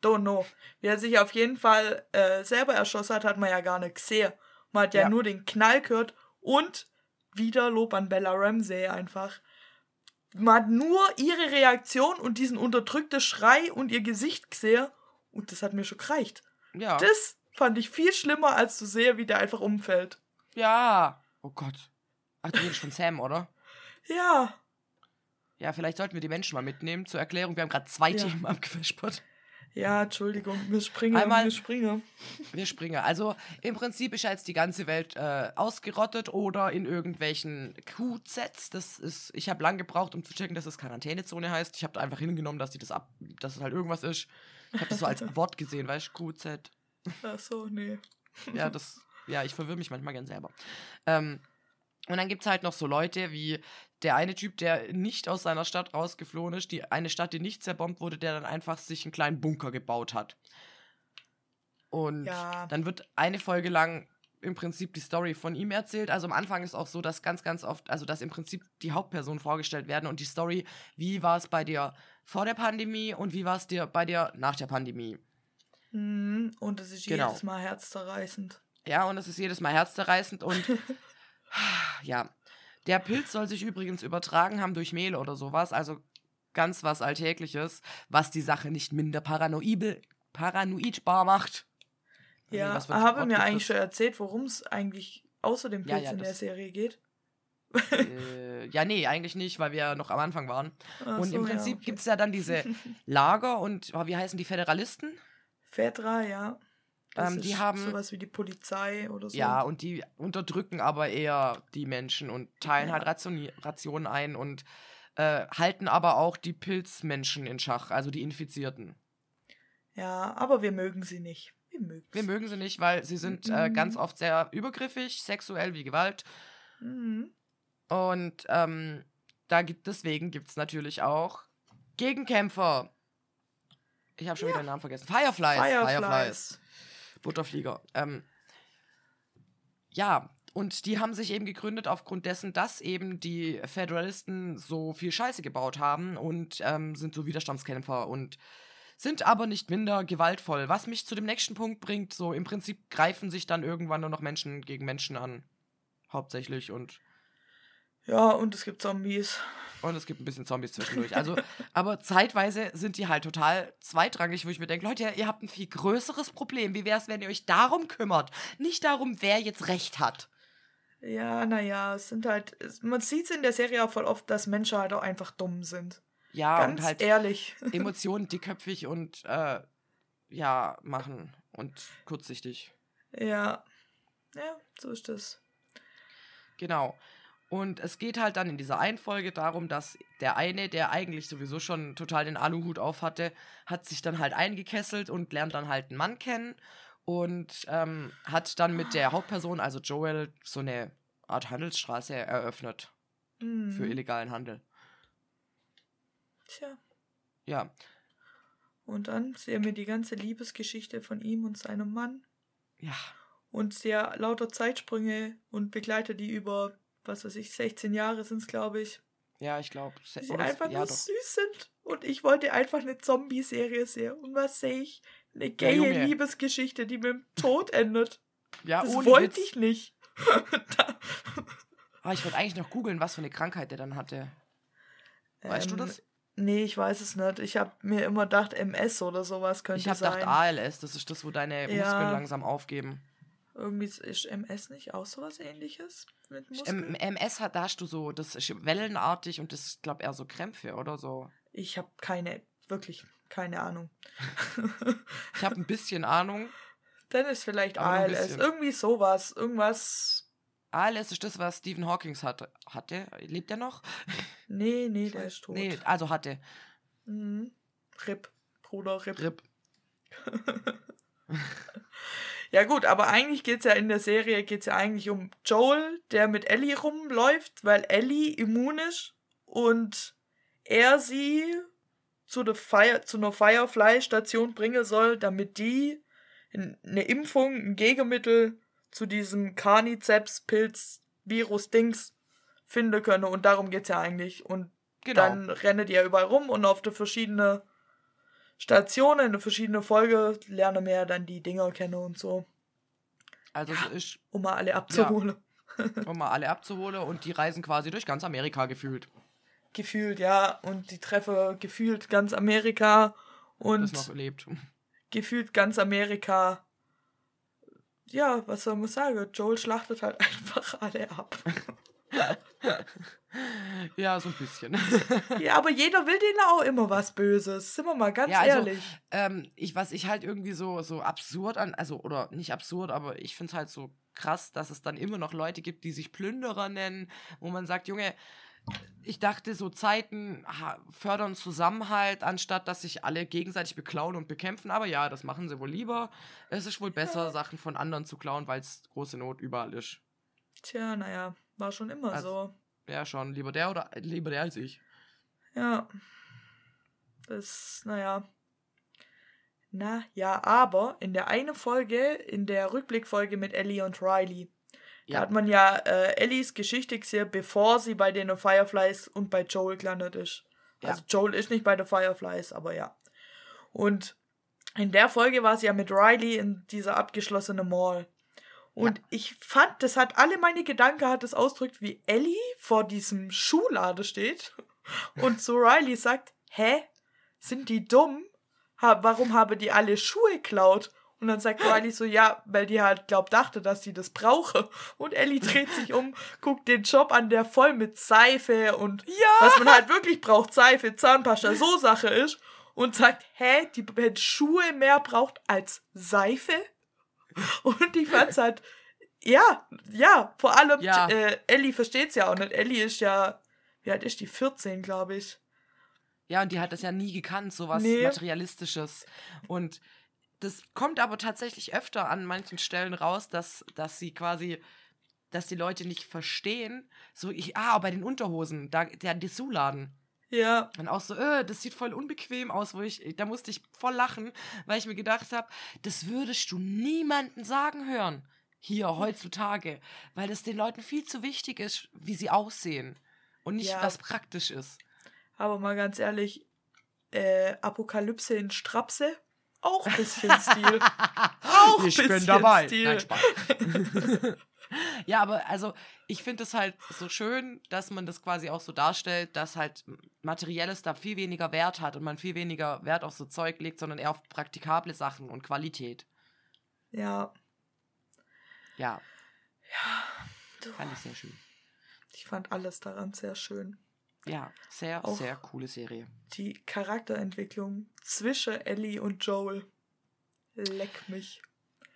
Don't know. Wie er sich auf jeden Fall äh, selber erschossen hat, hat man ja gar nicht gesehen. Man hat ja, Ja. nur den Knall gehört und wieder Lob an Bella Ramsey einfach. Man hat nur ihre Reaktion und diesen unterdrückten Schrei und ihr Gesicht gesehen und das hat mir schon gereicht. Ja. Das fand ich viel schlimmer, als zu sehen, wie der einfach umfällt. ja. Oh Gott. Ach, du redest von Sam, oder? Ja, Ja, vielleicht sollten wir die Menschen mal mitnehmen zur Erklärung. Wir haben gerade zwei Ja. Themen abgewispert. Ja, Entschuldigung, wir springen, Einmal- wir springen. Wir springen. Also im Prinzip ist ja jetzt die ganze Welt äh, ausgerottet oder in irgendwelchen QZs. Das ist, ich habe lang gebraucht, um zu checken, dass es Quarantänezone heißt. Ich habe da einfach hingenommen, dass die das ab, dass es halt irgendwas ist. Ich habe das so als Wort gesehen, weißt du, QZ. Ach so, nee. Ja, das, ja, ich verwirre mich manchmal gern selber. Ähm, und dann gibt es halt noch so Leute wie der eine Typ, der nicht aus seiner Stadt rausgeflohen ist, die eine Stadt, die nicht zerbombt wurde, der dann einfach sich einen kleinen Bunker gebaut hat. Und Ja. dann wird eine Folge lang im Prinzip die Story von ihm erzählt. Also am Anfang ist auch so, dass ganz, ganz oft, also dass im Prinzip die Hauptpersonen vorgestellt werden und die Story, wie war es bei dir vor der Pandemie und wie war es dir bei dir nach der Pandemie. Mhm, Und es ist Genau. jedes Mal herzzerreißend. Ja, und es ist jedes Mal herzzerreißend und ja. Der Pilz soll sich übrigens übertragen haben durch Mehl oder sowas, also ganz was Alltägliches, was die Sache nicht minder paranoibel, paranoidbar macht. Also, Ja, ein habe Wort mir eigentlich schon erzählt, worum es eigentlich außer dem Ja, Pilz ja, in der Serie geht. äh, ja, nee, eigentlich nicht, weil wir ja noch am Anfang waren. Ach und so, im ja, Prinzip okay. gibt es ja dann diese Lager und oh, wie heißen die Föderalisten? Fedra, ja. Das Ähm, die ist haben- sowas wie die Polizei oder so. Ja, und die unterdrücken aber eher die Menschen und teilen Ja. halt Rationi Rationen ein und äh, halten aber auch die Pilzmenschen in Schach, also die Infizierten. Ja, aber wir mögen sie nicht. Wir mögen Wir mögen sie nicht, weil sie sind äh, Mhm. ganz oft sehr übergriffig, sexuell wie Gewalt. Mhm. Und ähm, da gibt, deswegen gibt es natürlich auch Gegenkämpfer. Ich habe schon wieder den Namen vergessen. Fireflies. Fireflies. Butterflieger. Ähm, ja, und die haben sich eben gegründet aufgrund dessen, dass eben die Föderalisten so viel Scheiße gebaut haben und ähm, sind so Widerstandskämpfer und sind aber nicht minder gewaltvoll. Was mich zu dem nächsten Punkt bringt, so im Prinzip greifen sich dann irgendwann nur noch Menschen gegen Menschen an. Hauptsächlich und Ja, und es gibt Zombies. Und es gibt ein bisschen Zombies zwischendurch. Also, aber zeitweise sind die halt total zweitrangig, wo ich mir denke, Leute, ihr habt ein viel größeres Problem. Wie wäre es, wenn ihr euch darum kümmert? Nicht darum, wer jetzt recht hat. Ja, naja, es sind halt. Man sieht es in der Serie auch voll oft, dass Menschen halt auch einfach dumm sind. Ja, Ganz und halt ehrlich. Emotionen dickköpfig und äh, ja, machen und kurzsichtig. ja. Ja, so ist das. Genau. Und es geht halt dann in dieser einen Folge darum, dass der eine, der eigentlich sowieso schon total den Aluhut auf hatte, hat sich dann halt eingekesselt und lernt dann halt einen Mann kennen und ähm, hat dann mit der Hauptperson, also Joel, so eine Art Handelsstraße eröffnet Mhm. für illegalen Handel. Tja. Ja, Und dann sehen wir die ganze Liebesgeschichte von ihm und seinem Mann. ja, Und sehr lauter Zeitsprünge und begleitet die über, was weiß ich, 16 Jahre sind es, glaube ich. ja, ich glaube. Die einfach nur süß sind. Und ich wollte einfach eine Zombie-Serie sehen. Und was sehe ich? Eine gaye Junge. Liebesgeschichte, die mit dem Tod endet. Ja, das wollte Witz. ich nicht. da, Ah, ich wollte eigentlich noch googeln, was für eine Krankheit der dann hatte. Weißt du Ähm, das? Nee, ich weiß es nicht. Ich habe mir immer gedacht, MS oder sowas könnte Ich habe sein. gedacht ALS, das ist das, wo deine Ja. Muskeln langsam aufgeben. Irgendwie ist- MS nicht auch sowas ähnliches mit Muskeln? MS hat, da hast du so, das ist wellenartig und das ist, glaube eher so Krämpfe oder so. Ich habe keine, wirklich keine Ahnung. Ich habe ein bisschen Ahnung. Dann ist vielleicht ALS. Irgendwie sowas. Irgendwas. ALS ist das, was Stephen Hawking hatte. hatte. Lebt er noch? Nee, nee, der ist tot. Nee, also hatte. Mhm. Rip. Bruder Rip. RIP. Ja gut, aber eigentlich geht's ja in der Serie geht's ja eigentlich um Joel, der mit Ellie rumläuft, weil Ellie immun ist und er sie zu, der Fire, zu einer Firefly-Station bringen soll, damit die eine Impfung, ein Gegenmittel zu diesem Carniceps-Pilz-Virus-Dings finden können. Und darum geht es ja eigentlich. Und Genau. dann die ja überall rum und auf der verschiedenen Stationen, in der verschiedenen Folge lernen wir ja dann die Dinger kennen und so, Also es ist, um mal alle abzuholen. um mal alle abzuholen und die reisen quasi durch ganz Amerika gefühlt. Gefühlt, ja. Und die treffen gefühlt ganz Amerika und Das noch lebt. gefühlt ganz Amerika. Ja, was soll man sagen? Joel schlachtet halt einfach alle ab. Ja, so ein bisschen. ja, aber jeder will denen auch immer was Böses. Sind wir mal ganz Ja, also, ehrlich. ähm, ich, was ich halt irgendwie so, so absurd an, also, oder nicht absurd, aber ich finde es halt so krass, dass es dann immer noch Leute gibt, die sich Plünderer nennen, wo man sagt, Junge, ich dachte, so Zeiten fördern Zusammenhalt, anstatt dass sich alle gegenseitig beklauen und bekämpfen. Aber ja, das machen sie wohl lieber. Es ist wohl besser, Sachen von anderen zu klauen, weil es große Not überall ist. Tja, naja, war schon immer Also- Ja, schon. Lieber der oder lieber der als ich. so. Ja. Das, naja. Na ja, aber in der einen Folge, in der Rückblickfolge mit Ellie und Riley, da Ja. hat man ja äh, Ellies Geschichte gesehen, bevor sie bei den Fireflies und bei Joel gelandet ist. Ja. Also Joel ist nicht bei den Fireflies, aber ja. Und in der Folge war sie ja mit Riley in dieser abgeschlossenen Mall. Und ich fand, das hat alle meine Gedanken hat es ausdrückt, wie Ellie vor diesem Schuhladen steht und zu Riley sagt, hä, sind die dumm? Ha, warum haben die alle Schuhe geklaut? Und dann sagt Riley so, ja, weil die halt glaubt, dachte, dass sie das brauche. Und Ellie dreht sich um, guckt den Job an, der voll mit Seife und was man halt wirklich braucht, Seife, Zahnpasta, so Sache ist. Und sagt, hä, die hätte Schuhe mehr braucht als Seife? Und ich fand's halt, ja, ja, vor allem, Ja. Äh, Ellie versteht's ja auch nicht. Ellie ist ja, wie alt ist die? 14, glaube ich. Ja, und die hat das ja nie gekannt, sowas Nee. Materialistisches. Und das kommt aber tatsächlich öfter an manchen Stellen raus, dass, dass sie quasi, dass die Leute nicht verstehen. So, ich, ah, bei den Unterhosen, da, der Dessous-Laden. Ja, Und auch so, äh, das sieht voll unbequem aus, wo ich, da musste ich voll lachen, weil ich mir gedacht habe, das würdest du niemanden sagen hören. Hier, heutzutage. Weil das den Leuten viel zu wichtig ist, wie sie aussehen. Und nicht, Ja. was praktisch ist. aber mal ganz ehrlich, äh, Apokalypse in Strapse, auch ein bisschen Stil. Auch ich bisschen bin dabei. Stil. Nein, Spaß. ja, aber also ich finde es halt so schön, dass man das quasi auch so darstellt, dass halt Materielles da viel weniger Wert hat und man viel weniger Wert auf so Zeug legt, sondern eher auf praktikable Sachen und Qualität. Ja, Ja, du, fand ich sehr schön. ich fand alles daran sehr schön. Ja, sehr, Auch- sehr coole Serie. Die Charakterentwicklung zwischen Ellie und Joel. Leck mich.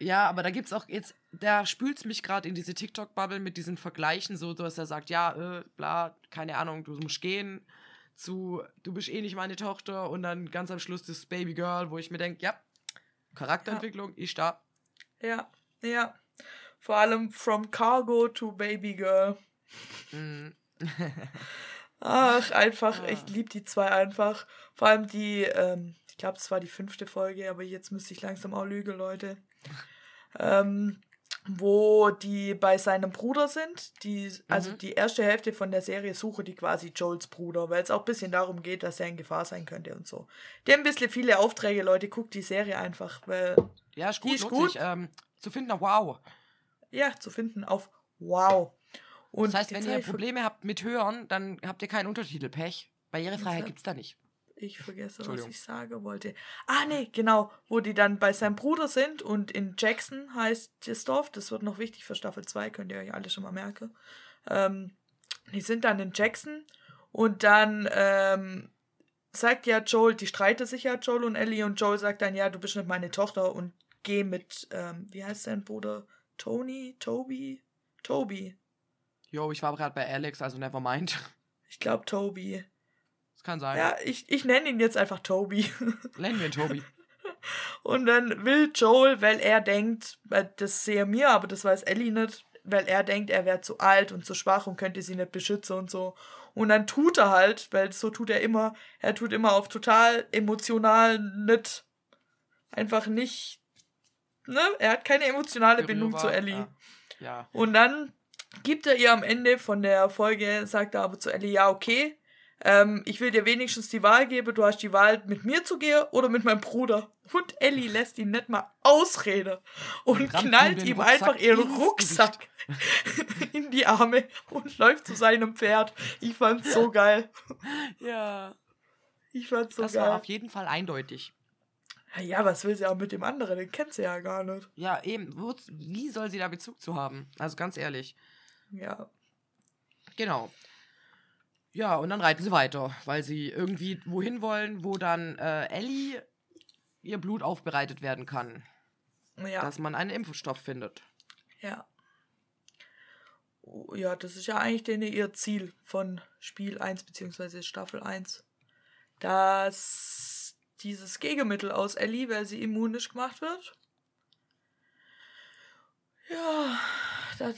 Ja, aber da gibt's auch jetzt, da spült's mich gerade in diese TikTok-Bubble mit diesen Vergleichen, so dass er sagt, ja, äh, bla, keine Ahnung, du musst gehen zu, du bist eh nicht meine Tochter und dann ganz am Schluss das Baby Girl, wo ich mir denke, ja, Charakterentwicklung, ich da. Ja, ja. Vor allem from Cargo to Baby Girl. Mm, Ach, einfach, Ah. ich liebe die zwei einfach. Vor allem die, ähm, ich glaube, es war die fünfte Folge, aber jetzt müsste ich langsam auch lügen, Leute. Ähm, wo die bei seinem Bruder sind. Die, also Mhm. die erste Hälfte von der Serie suche die quasi Joels Bruder, weil es auch ein bisschen darum geht, dass er in Gefahr sein könnte und so. Die haben ein bisschen viele Aufträge, Leute. Guckt die Serie einfach, weil, ja, ist Die gut, ist lohnt gut. sich. Ähm, zu finden, wow. ja, zu finden auf Wow. Und Das heißt, die wenn ihr Probleme habt mit Hören, dann habt ihr keinen Untertitel. Pech. Barrierefreiheit gibt's da nicht. Ich vergesse, was ich sagen wollte. Ah, nee, genau. Wo die dann bei seinem Bruder sind und in Jackson heißt das Dorf. Das wird noch wichtig für Staffel 2, könnt ihr euch alle schon mal merken. Ähm, die sind dann in Jackson und dann ähm, sagt ja Joel, die streiten sich ja, Joel und Ellie, und Joel sagt dann, ja, du bist nicht meine Tochter und geh mit, ähm, wie heißt sein Bruder? Tony? Toby? Toby. Jo, ich war gerade bei Alex, also never mind. Ich glaube Toby. Das kann sein. Ja, ich, ich nenne ihn jetzt einfach Toby. Nennen wir ihn Tobi. Und dann will Joel, weil er denkt, weil das sehe mir, aber das weiß Ellie nicht, weil er denkt, er wäre zu alt und zu schwach und könnte sie nicht beschützen und so. Und dann tut er halt, weil so tut er immer, er tut immer auf total emotional nicht, einfach nicht ne, er hat keine emotionale Bindung zu Ellie. Ja. ja. Und dann gibt er ihr am Ende von der Folge, sagt er aber zu Ellie, ja, okay, ähm, ich will dir wenigstens die Wahl geben, du hast die Wahl, mit mir zu gehen oder mit meinem Bruder. Und Ellie lässt ihn nicht mal ausreden und ihm knallt ihm Rucksack einfach ihren Rucksack in die Arme und läuft zu seinem Pferd. Ich fand's so geil. ja. Ich fand's so Das war geil. auf jeden Fall eindeutig. Ja, was will sie auch mit dem anderen? Den kennt sie ja gar nicht. Ja, eben. Wie soll sie da Bezug zu haben? Also ganz ehrlich. Ja. Genau. Ja, und dann reiten sie weiter, weil sie irgendwie wohin wollen, wo dann äh, Ellie ihr Blut aufbereitet werden kann. Ja. Dass man einen Impfstoff findet. Ja. Oh, Ja, das ist ja eigentlich denen ihr Ziel von Spiel 1 bzw. Staffel 1. Dass dieses Gegenmittel aus Ellie, weil sie immunisch gemacht wird. Ja, das.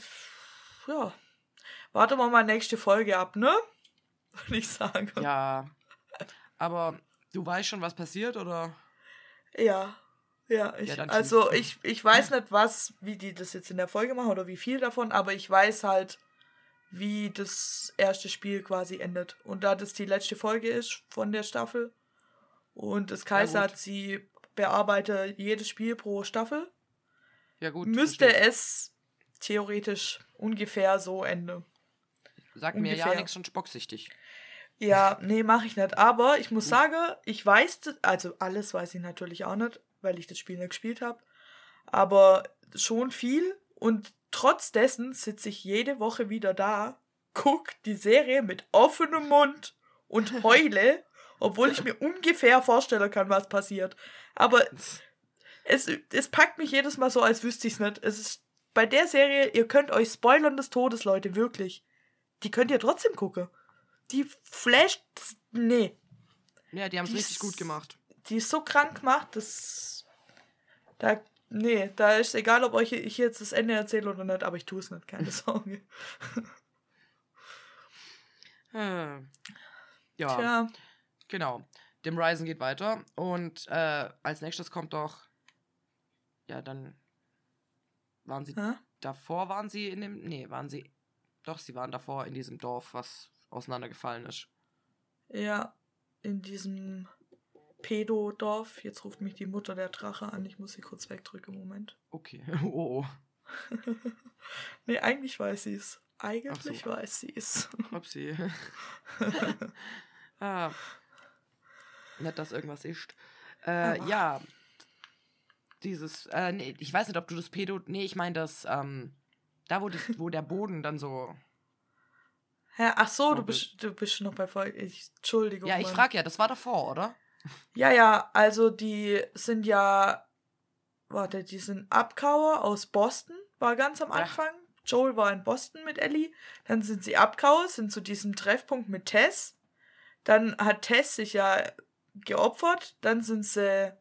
Ja. Warten wir mal nächste Folge ab, ne? Würde ich sagen. Ja. Aber du weißt schon, was passiert, oder? Ja, ja, ich, Ja, also ich, ich weiß nicht, was, wie die das jetzt in der Folge machen oder wie viel davon, aber ich weiß halt, wie das erste Spiel quasi endet. Und da das die letzte Folge ist von der Staffel und das Kaiser hat sie bearbeitet jedes Spiel pro Staffel, Ja, gut. müsste verstehe. es theoretisch ungefähr so enden. Sag mir ja ungefähr. nichts schon spocksüchtig. Ja, nee, mache ich nicht. Aber ich muss sagen, ich weiß, also alles weiß ich natürlich auch nicht, weil ich das Spiel nicht gespielt habe. Aber schon viel. Und trotz dessen sitze ich jede Woche wieder da, guck die Serie mit offenem Mund und heule, obwohl ich mir ungefähr vorstellen kann, was passiert. Aber es, es packt mich jedes Mal so, als wüsste ich es nicht. Es ist bei der Serie, ihr könnt euch spoilern des Todes, Leute, wirklich. Die könnt ihr trotzdem gucken. Die flasht. Nee. Ja, die haben es richtig gut gemacht. Die ist so krank gemacht, dass. Da. Nee, da ist egal, ob euch ich jetzt das Ende erzähle oder nicht, aber ich tue es nicht, keine Sorge. Äh, Ja, Tja. genau. Dem Ryzen geht weiter. Und äh, als nächstes kommt doch. Ja, dann waren sie Hä? davor, waren sie in dem. Nee, waren sie. Doch, sie waren davor in diesem Dorf, was auseinandergefallen ist. Ja, in diesem Pedo-Dorf. Jetzt ruft mich die Mutter der Drache an. Ich muss sie kurz wegdrücken. Moment. Okay. Oh, oh. Nee, eigentlich weiß sie es. Eigentlich so. weiß sie es. Upsi. ah. Nicht, dass irgendwas ist. Äh, ja. Dieses, äh, nee, ich weiß nicht, ob du das Pedo. Nee, ich meine das, ähm, da wo, das, wo der Boden dann so. Hä? Ach so, du bist, du bist noch bei Folge. Ich, Entschuldigung. Ja, ich Mann. frag ja, das war davor, oder? Ja, ja, also die sind ja. Warte, die sind Abkauer aus Boston, war ganz am Ja. Anfang. Joel war in Boston mit Ellie. Dann sind sie Abkauer, sind zu diesem Treffpunkt mit Tess. Dann hat Tess sich ja geopfert. Dann sind sie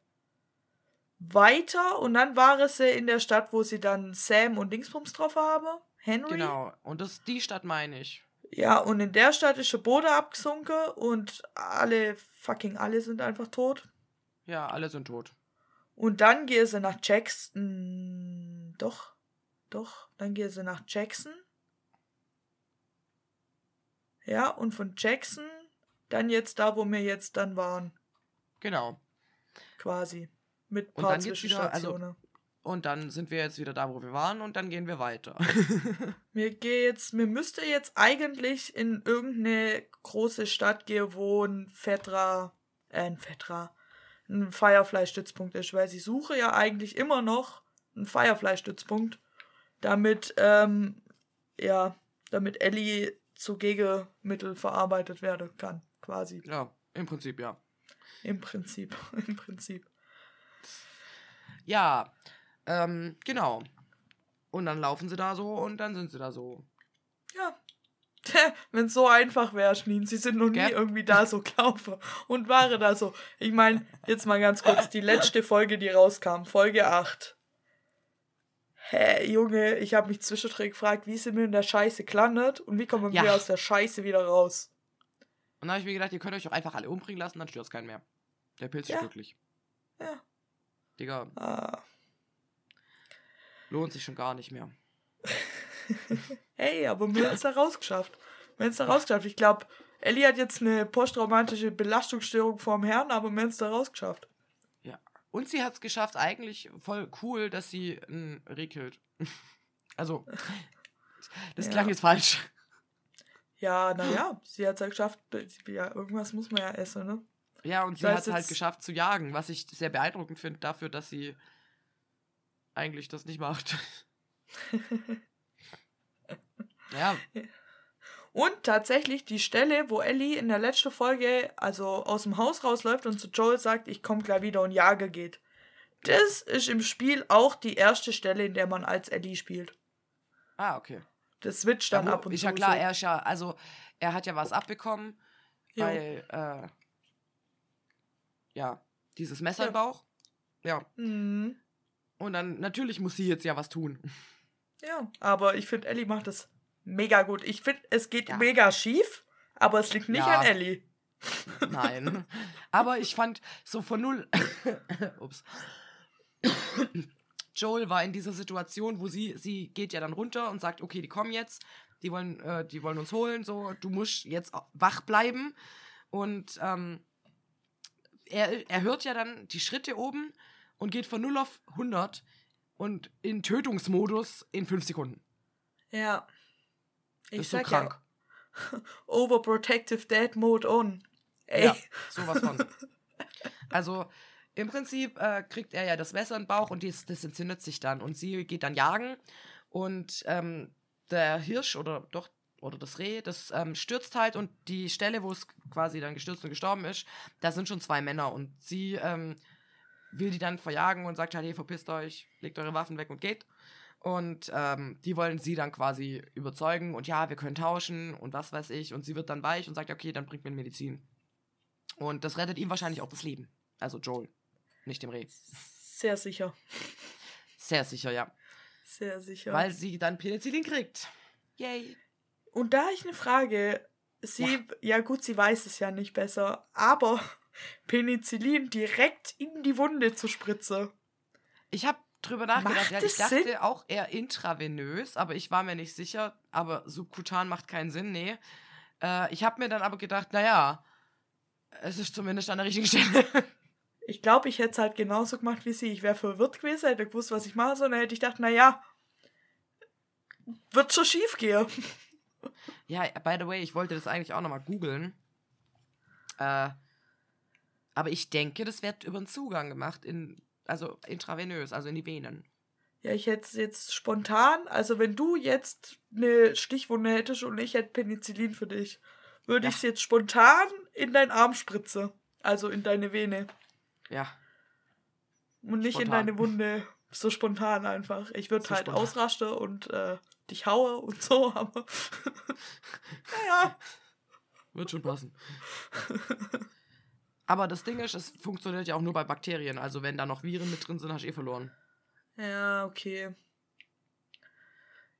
weiter und dann waren sie in der Stadt, wo sie dann Sam und Dingsbums drauf haben. Henry. Genau. Und das, die Stadt meine ich. Ja, und in der Stadt ist der Boden abgesunken und alle, fucking alle sind einfach tot. Ja, alle sind tot. Und dann gehe sie nach Jackson. Doch, doch. Dann gehe sie nach Jackson. Ja, und von Jackson dann jetzt da, wo wir jetzt dann waren, Genau. quasi. Mit Und paar dann geht's wieder, also-. Und dann sind wir jetzt wieder da, wo wir waren und dann gehen wir weiter. Mir geht jetzt, mir müsste jetzt eigentlich in irgendeine große Stadt gehen, wo ein Fetra, äh, ein Fetra, ein Firefly-Stützpunkt ist, weil sie suche ja eigentlich immer noch einen Firefly-Stützpunkt, damit, ähm, ja, damit Ellie zu Gegenmittel verarbeitet werden kann, quasi. ja, im Prinzip ja. Im Prinzip, im Prinzip. Ja, ähm, genau. Und dann laufen sie da so und dann sind sie da so. Ja. Wenn es so einfach wäre, Schnien, sie sind noch nie Gell? irgendwie da so gelaufen und waren da so. Ich meine, jetzt mal ganz kurz, die letzte Folge, die rauskam, Folge 8. Hä, Junge, ich habe mich zwischendrin gefragt, wie sind wir in der Scheiße gelandet und wie kommen Ja. wir aus der Scheiße wieder raus? Und dann habe ich mir gedacht, ihr könnt euch doch einfach alle umbringen lassen, dann stört keinen mehr. Der Pilz ist Ja. glücklich. Ja. Digga, Ah, lohnt sich schon gar nicht mehr. Hey, aber wir haben es da rausgeschafft. Wir haben es da rausgeschafft. Ich glaube, Ellie hat jetzt eine posttraumatische Belastungsstörung vorm Herrn, aber wir haben es da rausgeschafft. Ja. Und sie hat es geschafft, eigentlich voll cool, dass sie ein Reh killt. Also, das Ja. klang jetzt falsch. Ja, naja, sie hat es ja geschafft. Ja, irgendwas muss man ja essen, ne? Ja, und sie hat es halt geschafft zu jagen, was ich sehr beeindruckend finde dafür, dass sie eigentlich das nicht macht. ja, Und tatsächlich die Stelle, wo Ellie in der letzten Folge also aus dem Haus rausläuft und zu Joel sagt, ich komme gleich wieder und jage geht. Das ist im Spiel auch die erste Stelle, in der man als Ellie spielt. ah, okay. Das switcht dann Ja, ab und ist zu. ja klar, so. er ist ja, also, er hat ja was abbekommen, Jo. weil, äh, ja, dieses Messer Ja. im Bauch. Ja, Mhm. Und dann, natürlich muss sie jetzt ja was tun. Ja, aber ich finde, Ellie macht das mega gut. Ich finde, es geht Ja. mega schief, aber es liegt nicht Ja. an Ellie. Nein. Aber ich fand so von null. Ups. Joel war in dieser Situation, wo sie, sie geht ja dann runter und sagt, okay, die kommen jetzt, die wollen, äh, die wollen uns holen, so, du musst jetzt wach bleiben. Und ähm, er, er hört ja dann die Schritte oben und geht von 0 auf 100 und in Tötungsmodus in 5 Sekunden. Ja. Das Ich ist so krank. ja, Overprotective Dead Mode on. Ey. Ja, sowas von. Also im Prinzip äh, kriegt er ja das Messer im Bauch und dies, das entzündet sich dann. Und sie geht dann jagen und ähm, der Hirsch oder doch oder das Reh, das ähm, stürzt halt und die Stelle, wo es quasi dann gestürzt und gestorben ist, da sind schon zwei Männer und sie ähm, will die dann verjagen und sagt halt, hey, verpisst euch, legt eure Waffen weg und geht. Und ähm, die wollen sie dann quasi überzeugen und ja, wir können tauschen und was weiß ich. Und sie wird dann weich und sagt, okay, dann bringt mir Medizin. Und das rettet ihm wahrscheinlich auch das Leben. Also Joel, nicht dem Reh. Sehr sicher. Sehr sicher, ja. Sehr sicher. Weil sie dann Penicillin kriegt. Yay. Und da ich eine Frage. Sie, ja. gut, sie weiß es ja nicht besser, aber Penicillin direkt in die Wunde zu spritzen. Ich habe drüber nachgedacht. Ja, ich dachte Sinn? auch eher intravenös, aber ich war mir nicht sicher. Aber subkutan macht keinen Sinn, nee. Äh, ich habe mir dann aber gedacht, naja, es ist zumindest an der richtigen Stelle. Ich glaube, ich hätte es halt genauso gemacht wie sie. Ich wäre verwirrt gewesen, hätte gewusst, was ich mache, sondern hätte ich gedacht, naja, wird schon schief gehen. Ja, by the way, ich wollte das eigentlich auch nochmal googeln. Äh, aber ich denke, das wird über den Zugang gemacht, in, also intravenös, also in die Venen. Ja, ich hätte es jetzt spontan, also wenn du jetzt eine Stichwunde hättest und ich hätte Penicillin für dich, würde Ja. ich es jetzt spontan in deinen Arm spritze. Also in deine Vene. Ja, Und nicht in Spontan. deine Wunde. So spontan einfach. Ich würde So halt spontan. ausrasten und äh, dich haue und so, aber. naja. wird schon passen. aber das Ding ist, es funktioniert ja auch nur bei Bakterien. Also wenn da noch Viren mit drin sind, hast du eh verloren. Ja, okay.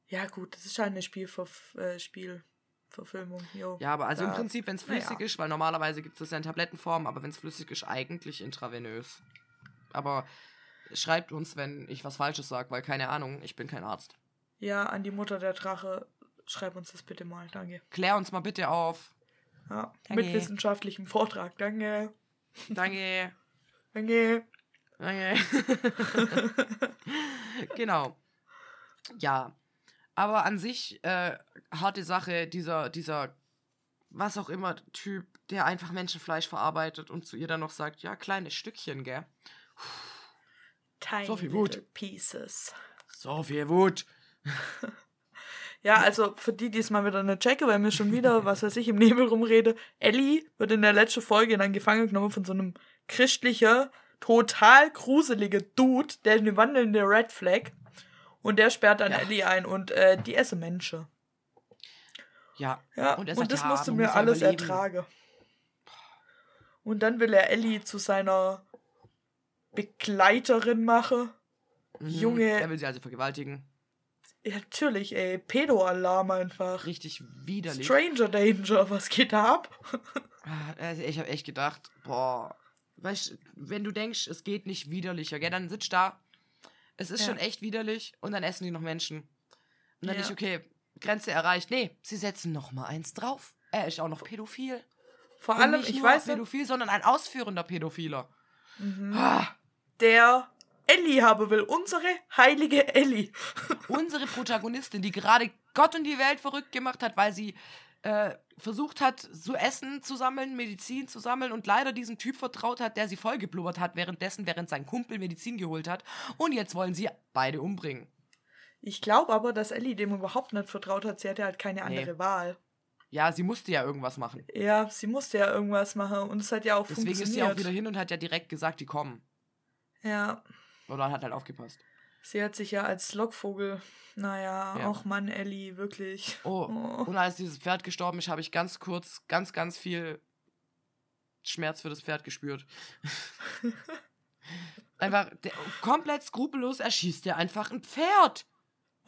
Ja, gut, das ist halt eine Spielverf äh, Spielverfilmung. Jo. Ja, aber also im Da- Prinzip, wenn es flüssig naja. ist, weil normalerweise gibt es das ja in Tablettenform, aber wenn es flüssig ist, eigentlich intravenös. Aber schreibt uns, wenn ich was Falsches sage, weil keine Ahnung, ich bin kein Arzt. Ja, an die Mutter der Drache, schreib uns das bitte mal. Danke. Klär uns mal bitte auf. Ja, Danke. mit wissenschaftlichem Vortrag. Danke. Danke. Danke. Danke. genau. Ja. Aber an sich, äh, harte Sache, dieser, dieser, was auch immer, Typ, der einfach Menschenfleisch verarbeitet und zu ihr dann noch sagt, ja, kleines Stückchen, gell? Tiny So viel Wut. pieces. So viel Wut. Ja, also für die, die es mal wieder nicht checken, weil mir schon wieder, was weiß ich, im Nebel rumrede, Ellie wird in der letzten Folge dann gefangen genommen von so einem christlicher, total gruseliger Dude, der eine wandelnde Red Flag. Und der sperrt dann Ja. Ellie ein und äh, die essen Menschen. Ja. Ja, Und und, sagt, das ja, musste mir alles überleben. ertragen. Und dann will er Ellie zu seiner Begleiterin machen. Mhm. Junge. Er will sie also vergewaltigen. Ja, natürlich, ey. Pedo-Alarm einfach. Richtig widerlich. Stranger Danger, was geht da ab? Ah, Also ich habe echt gedacht, boah, weißt du, wenn du denkst, es geht nicht widerlicher, gell, dann sitzt da, Es ist Ja. schon echt widerlich und dann essen die noch Menschen. Und dann Ja. nicht, okay, Grenze erreicht. Nee, sie setzen noch mal eins drauf. Er ist auch noch pädophil. Vor Und allem, nicht ich nur weiß nicht, pädophil, sondern ein ausführender Pädophiler. mhm, Ah, der Ellie haben will. Unsere heilige Ellie. unsere Protagonistin, die gerade Gott und die Welt verrückt gemacht hat, weil sie äh, versucht hat, so Essen zu sammeln, Medizin zu sammeln und leider diesem Typ vertraut hat, der sie vollgeblubbert hat, währenddessen, während sein Kumpel Medizin geholt hat. Und jetzt wollen sie beide umbringen. Ich glaube aber, dass Ellie dem überhaupt nicht vertraut hat. Sie hatte halt keine Nee. andere Wahl. Ja, sie musste ja irgendwas machen. Ja, sie musste ja irgendwas machen und es hat ja auch Deswegen ist sie funktioniert. auch wieder hin und hat ja direkt gesagt, die kommen. ja, Oder hat halt aufgepasst. sie hat sich ja als Lockvogel. Naja, Ja. auch Mann, Ellie, wirklich. Oh, Oh. und als dieses Pferd gestorben ist, habe ich ganz kurz, ganz, ganz viel Schmerz für das Pferd gespürt. einfach der, komplett skrupellos erschießt er einfach ein Pferd.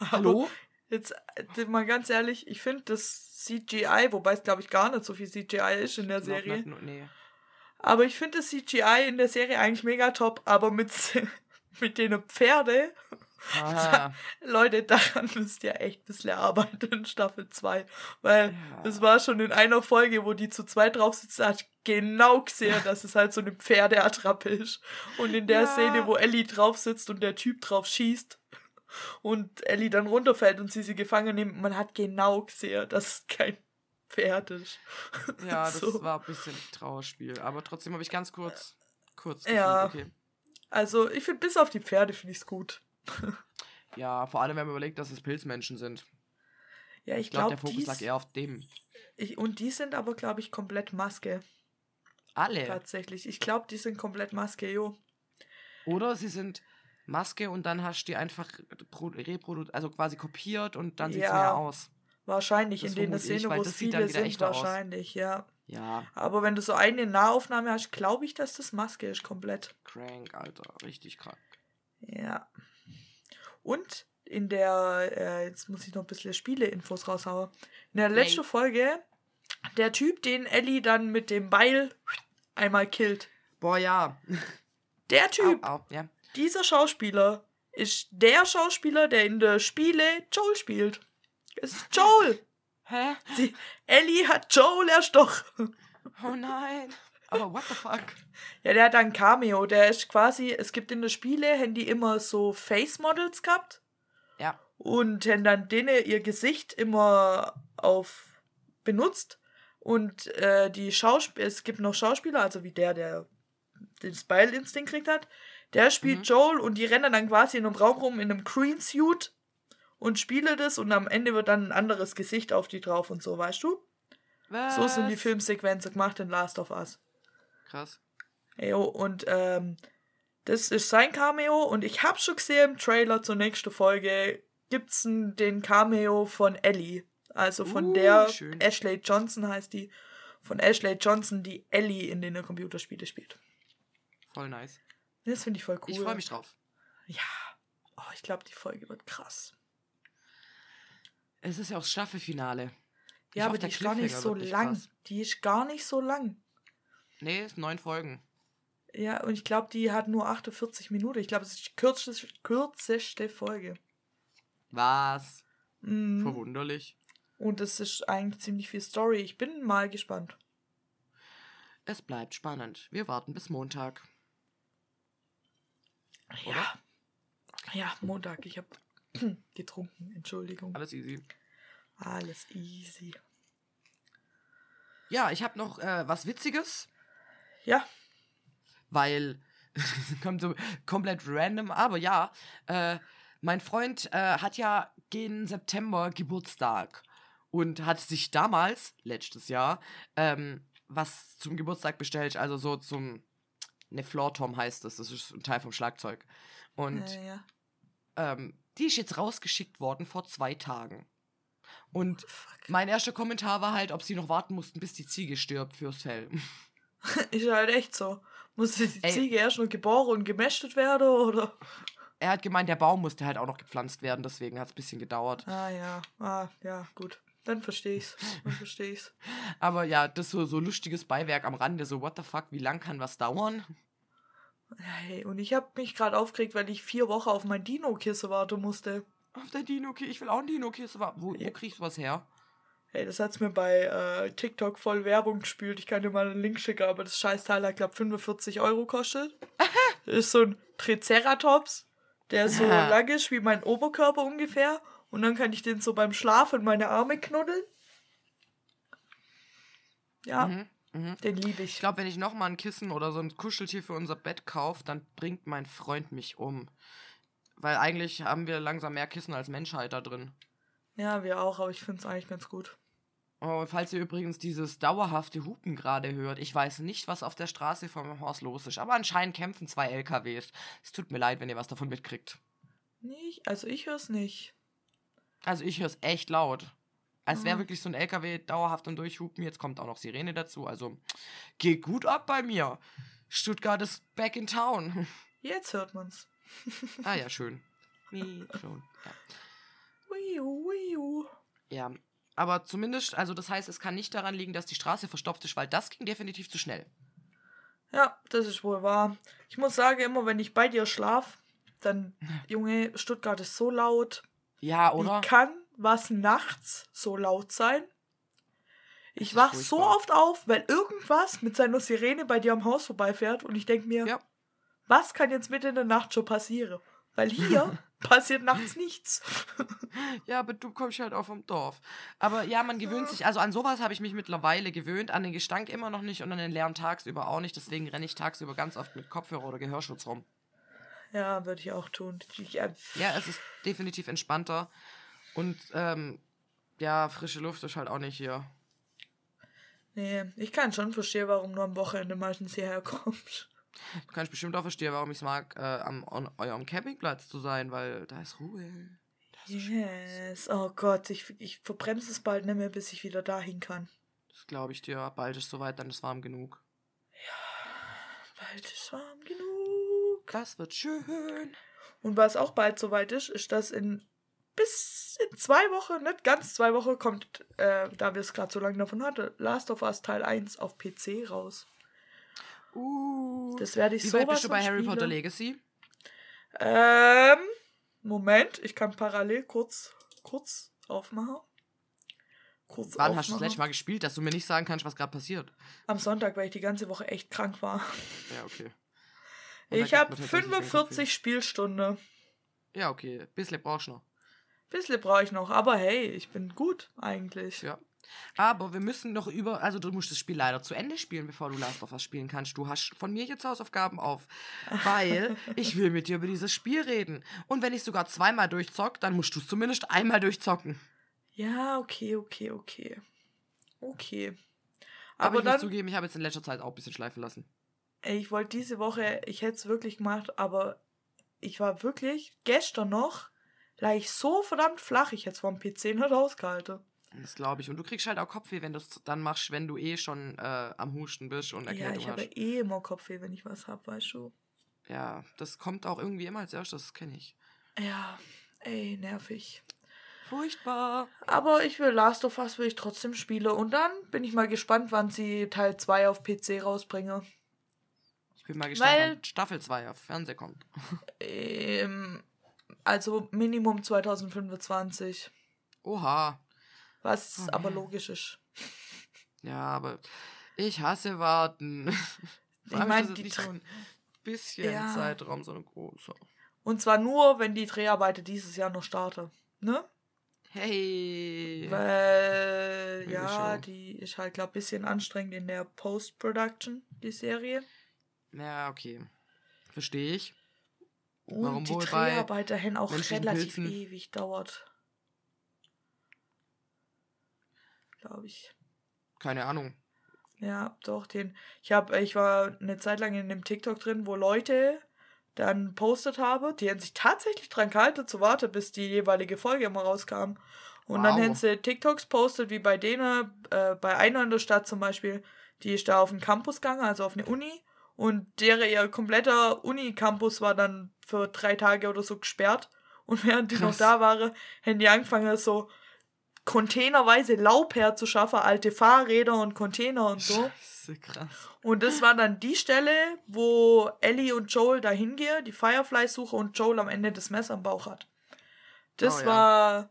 Hallo? Jetzt äh, mal ganz ehrlich, ich finde das CGI, wobei es glaube ich gar nicht so viel CGI ist in der Serie. nicht, nur- nee. Aber ich finde das CGI in der Serie eigentlich mega top, aber mit, mit den Pferde, Ah, Leute, daran müsst ihr echt ein bisschen arbeiten in Staffel 2. Weil Ja. es war schon in einer Folge, wo die zu zweit drauf sitzen, da hat genau gesehen, dass es halt so eine Pferdeattrappe ist. Und in der Ja. Szene, wo Ellie drauf sitzt und der Typ drauf schießt und Ellie dann runterfällt und sie sie gefangen nimmt, man hat genau gesehen, dass es kein Pferd ist. ja, das So. war ein bisschen Trauerspiel. Aber trotzdem habe ich ganz kurz, kurz Ja. gefühlt, okay. Also, ich finde, bis auf die Pferde finde ich es gut. Ja, vor allem, wenn man überlegt, dass es Pilzmenschen sind. Ja, ich Ich glaube, glaube, der Fokus lag eher auf dem. ich, und die sind aber, glaube ich, komplett Maske. Alle. Tatsächlich. Ich glaube, die sind komplett Maske, jo. Oder sie sind Maske und dann hast du die einfach pro- reprodu also quasi kopiert und dann sieht es Ja. mehr aus. Wahrscheinlich Das in den Szenen, wo es viele sind, echter aus. wahrscheinlich, ja. Ja, Aber wenn du so eine Nahaufnahme hast, glaube ich, dass das Maske ist, komplett. crank, Alter. Richtig krank. Ja. Und in der, äh, jetzt muss ich noch ein bisschen Spiele-Infos raushauen. In der letzten Yay. Folge, der Typ, den Ellie dann mit dem Beil einmal killt. Boah, ja. Der Typ, Au, au, ja. dieser Schauspieler, ist der Schauspieler, der in der Spiele Joel spielt. Es ist Joel. Hä? Sie, Ellie hat Joel erstochen. Oh nein. Aber what the fuck? Ja, der hat ein Cameo. Der ist quasi, es gibt in der Spiele, haben die immer so Face-Models gehabt. Ja. Und haben dann denen ihr Gesicht immer auf benutzt. Und äh, die Schauspieler, es gibt noch Schauspieler, also wie der, der den Spile-Instinkt kriegt hat. Der spielt Mhm. Joel und die rennen dann quasi in einem Raum rum in einem Green Suit und spiele das und am Ende wird dann ein anderes Gesicht auf die drauf und so, weißt du? Was? So sind die Filmsequenzen gemacht in Last of Us. Krass. Jo, und ähm, das ist sein Cameo und ich hab schon gesehen im Trailer zur nächsten Folge gibt's den Cameo von Ellie. Also von Uh, der schön. Ashley Johnson heißt die. Von Ashley Johnson, die Ellie in den Computerspiele spielt. Voll nice. Das finde ich voll cool. Ich freue mich drauf. Ja. Oh, ich glaube, die Folge wird krass. Es ist ja auch das Staffelfinale. Ich ja, aber die ist gar nicht so lang. krass. Die ist gar nicht so lang. Nee, es sind neun Folgen. Ja, und ich glaube, die hat nur 48 Minuten. Ich glaube, es ist die kürzeste, kürzeste Folge. Was? Mhm. Verwunderlich. Und es ist eigentlich ziemlich viel Story. Ich bin mal gespannt. Es bleibt spannend. Wir warten bis Montag. Ja. Ja, Montag. Ich habe getrunken. Entschuldigung. Alles easy. Alles easy. Ja, ich habe noch äh, was Witziges, Ja. weil kommt so komplett random, aber ja, äh, mein Freund äh, hat ja gegen September Geburtstag und hat sich damals, letztes Jahr, ähm, was zum Geburtstag bestellt, also so zum, ne, Floor Tom heißt das, das ist ein Teil vom Schlagzeug. Und ja, ja. ähm, die ist jetzt rausgeschickt worden vor zwei Tagen. Und Fuck. mein erster Kommentar war halt, ob sie noch warten mussten, bis die Ziege stirbt fürs Fell. Ist halt echt so. Musste die Ey. Ziege erst noch geboren und gemästet werden, oder? Er hat gemeint, der Baum musste halt auch noch gepflanzt werden, deswegen hat es ein bisschen gedauert. Ah, ja. Ah, ja, gut. Dann verstehe ich's. Dann verstehe ich's. Aber ja, das so, so lustiges Beiwerk am Rande, so what the fuck, wie lang kann was dauern? Hey, und ich habe mich gerade aufgeregt, weil ich vier Wochen auf mein Dino-Kissen warten musste. Auf der Dino-Kisse. Ich will auch ein Dino-Kisse. Wo, wo Ja. kriegst du was her? Hey, das hat's mir bei äh, TikTok voll Werbung gespielt. Ich kann dir mal einen Link schicken, aber das Scheißteil hat, glaub 45 Euro kostet. Das ist so ein Triceratops, der so lang ist wie mein Oberkörper ungefähr. Und dann kann ich den so beim Schlafen in meine Arme knuddeln. Ja, Mhm. Mhm. den liebe ich. Ich glaube, wenn ich nochmal ein Kissen oder so ein Kuscheltier für unser Bett kaufe, dann bringt mein Freund mich um. Weil eigentlich haben wir langsam mehr Kissen als Menschheit da drin. Ja, wir auch, aber ich finde es eigentlich ganz gut. Oh, falls ihr übrigens dieses dauerhafte Hupen gerade hört, ich weiß nicht, was auf der Straße vom Haus los ist, aber anscheinend kämpfen zwei LKWs. Es tut mir leid, wenn ihr was davon mitkriegt. Nicht, also ich höre es nicht. Also ich höre es echt laut. Als wäre wirklich so ein LKW dauerhaft und durchhupen. Jetzt kommt auch noch Sirene dazu. Also geht gut ab bei mir. Stuttgart ist back in town. Jetzt hört man's. ah ja, schön. Wie schon. Ja. Wiu, wiu. ja. Aber zumindest, also das heißt, es kann nicht daran liegen, dass die Straße verstopft ist, weil das ging definitiv zu schnell. Ja, das ist wohl wahr. Ich muss sagen, immer wenn ich bei dir schlaf, dann, Junge, Stuttgart ist so laut. Ja, oder? Wie kann was nachts so laut sein? Ich wach so oft auf, weil irgendwas mit seiner Sirene bei dir am Haus vorbeifährt und ich denke mir, Ja. was kann jetzt mitten in der Nacht schon passieren? Weil hier passiert nachts nichts. Ja, aber du kommst halt auch vom Dorf. Aber ja, man gewöhnt sich, also an sowas habe ich mich mittlerweile gewöhnt, an den Gestank immer noch nicht und an den leeren tagsüber auch nicht. Deswegen renne ich tagsüber ganz oft mit Kopfhörer oder Gehörschutz rum. Ja, würde ich auch tun. Ich, äh, Ja, es ist definitiv entspannter. Und ähm, ja, frische Luft ist halt auch nicht hier. nee, ich kann schon verstehen, warum du am Wochenende meistens hierher kommst. Du kannst bestimmt auch verstehen, warum ich es mag, äh, am an eurem Campingplatz zu sein, weil da ist Ruhe. Yes. Oh Gott, ich, ich verbremse es bald nicht mehr, bis ich wieder dahin kann. Das glaube ich dir. Bald ist soweit, dann ist warm genug. Bald ist warm genug. Das wird schön. Und was auch bald soweit ist, ist, dass in bis in zwei Wochen, nicht ganz zwei Wochen, kommt, äh, da wir es gerade so lange davon hatten, Last of Us Teil 1 auf PC raus. Uh. Das werde ich Wie weit bist du bei Harry spielen. Potter Legacy? Ähm, Moment, ich kann parallel kurz, kurz aufmachen. Kurz Wann hast du das aufmachen. letzte Mal gespielt, dass du mir nicht sagen kannst, was gerade passiert? Am Sonntag, weil ich die ganze Woche echt krank war. Ja, okay. Und Ich habe man tatsächlich den Kopf 45 Spielstunden. Ja, okay. Bisschen brauchst du noch. Bisschen brauche ich noch, aber hey, ich bin gut eigentlich. Ja. Aber wir müssen noch über. Also, du musst das Spiel leider zu Ende spielen, bevor du Last of Us spielen kannst. Du hast von mir jetzt Hausaufgaben auf. Weil ich will mit dir über dieses Spiel reden. Und wenn ich sogar zweimal durchzock, dann musst du es zumindest einmal durchzocken. Ja, okay, okay, okay. Okay. Aber, Aber ich muss dann, zugeben, ich habe jetzt in letzter Zeit auch ein bisschen schleifen lassen. ich wollte diese Woche, ich hätte es wirklich gemacht, aber ich war wirklich, gestern noch, lag ich so verdammt flach, ich hätte es vom PC nicht ausgehalten. Das glaube ich. Und du kriegst halt auch Kopfweh, wenn du es dann machst, wenn du eh schon äh, am Husten bist und Ja, Erkältung ich habe hast. eh immer Kopfweh, wenn ich was hab, weißt du. Ja, das kommt auch irgendwie immer als erstes, das kenne ich. Ja, ey, nervig. Furchtbar. Aber ich will Last of Us will ich trotzdem spielen und dann bin ich mal gespannt, wann sie Teil 2 auf PC rausbringen. Ich bin mal gespannt, Weil- wann Staffel 2 auf Fernsehen kommt. Ähm, also Minimum 2025. Oha. Was Oh, aber logisch ist. Ja, aber ich hasse warten. Ich allem mein, ist das die nicht so ein bisschen Ja. Zeitraum, so ein großer. Und zwar nur, wenn die Dreharbeiten dieses Jahr noch starten. Ne? Hey. Weil, Meine ja, Show. die ist halt, glaub bisschen anstrengend in der Post-Production, die Serie. Ja, okay. Verstehe ich. Und Warum die Dreharbeiten haben auch relativ Pilzen? ewig dauert. Glaube ich. Keine Ahnung. Ja, doch, den. Ich habe, ich war eine Zeit lang in dem TikTok drin, wo Leute dann postet habe, die haben sich tatsächlich dran gehalten zu warten, bis die jeweilige Folge immer rauskam. Und dann Wow. haben sie TikToks postet, wie bei denen, äh, bei einer in der Stadt zum Beispiel, die ist da auf den Campus gegangen, also auf eine Uni. Und deren ihr kompletter Uni-Campus war dann für drei Tage oder so gesperrt. Und während die noch Krass. da waren, haben die angefangen, so containerweise Laub herzuschaffen, alte Fahrräder und Container und so. Scheiße, krass. Und das war dann die Stelle, wo Ellie und Joel da hingehen, die Fireflies suchen und Joel am Ende das Messer am Bauch hat. Das Oh ja. war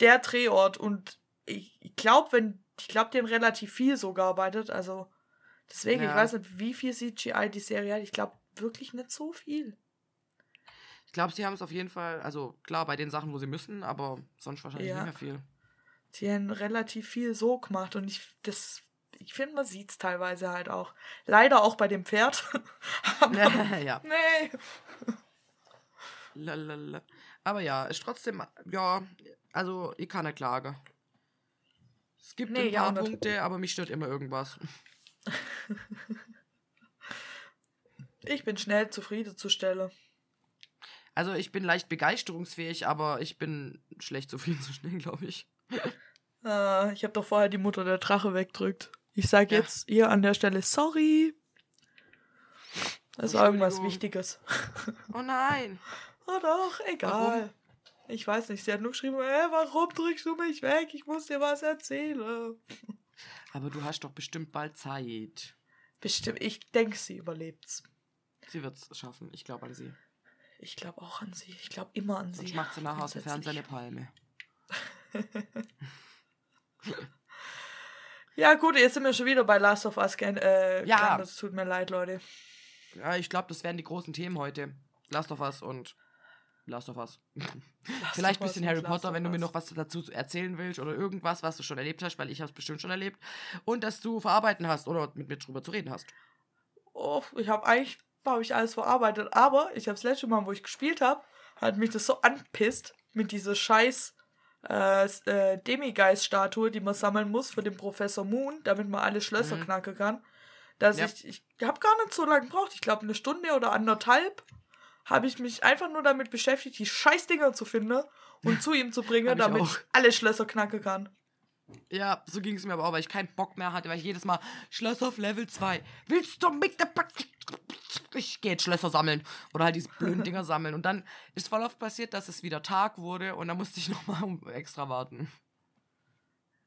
der Drehort und ich, ich glaube, wenn ich glaube, die haben relativ viel so gearbeitet, also deswegen, ich Ja. weiß nicht, wie viel CGI die Serie hat. Ich glaube wirklich nicht so viel. Ich glaube, sie haben es auf jeden Fall, also klar, bei den Sachen, wo sie müssen, aber sonst wahrscheinlich Ja. nicht mehr viel. Die haben relativ viel so gemacht und ich das ich finde, man sieht es teilweise halt auch. Leider auch bei dem Pferd. Aber, ja. nee. Lalala. Aber ja, ist trotzdem, ja, also ich kann nicht klagen. Es gibt Nee, ein ja paar nicht. Punkte, aber mich stört immer irgendwas. Ich bin schnell zufriedenzustellen. Also ich bin leicht begeisterungsfähig, aber ich bin schlecht zufriedenzustellen, glaube ich. Äh, ich habe doch vorher die Mutter der Drache wegdrückt. Ich sage Ja. jetzt ihr an der Stelle sorry. Das war irgendwas. Wichtiges. Oh nein. Oh doch, egal. Warum? Ich weiß nicht, sie hat nur geschrieben, äh, warum drückst du mich weg? Ich muss dir was erzählen. Aber du hast doch bestimmt bald Zeit. Bestimmt, ich denke, sie überlebt's. Sie wird es schaffen. Ich glaube an sie. Ich glaube auch an sie. Ich glaube immer an sie. Sonst macht sie nachher aus dem Fernseher eine. Palme. Ja, gut, jetzt sind wir schon wieder bei Last of Us. Äh, Ja. Es tut mir leid, Leute. Ja, ich glaube, das werden die großen Themen heute. Last of Us und Last of Us. Vielleicht ein bisschen Harry Last Potter, wenn du mir noch was dazu erzählen willst oder irgendwas, was du schon erlebt hast, weil ich habe es bestimmt schon erlebt. Und dass du verarbeiten hast oder mit mir drüber zu reden hast. Oh, ich habe eigentlich habe ich alles verarbeitet, aber ich habe das letzte Mal, wo ich gespielt habe, hat mich das so anpisst mit dieser scheiß äh, äh, Demigeist-Statue, die man sammeln muss für den Professor Moon, damit man alle Schlösser Mhm. knacken kann, dass Ja. ich ich habe gar nicht so lange gebraucht. Ich glaube eine Stunde oder anderthalb habe ich mich einfach nur damit beschäftigt, die scheiß Dinger zu finden und zu ihm zu bringen, ich damit auch. ich alle Schlösser knacken kann. Ja, so ging es mir aber auch, weil ich keinen Bock mehr hatte, weil ich jedes Mal Schloss auf Level 2. Willst du mit der Ba- Ich gehe jetzt Schlösser sammeln. Oder halt diese blöden Dinger sammeln. Und dann ist voll oft passiert, dass es wieder Tag wurde und dann musste ich nochmal extra warten.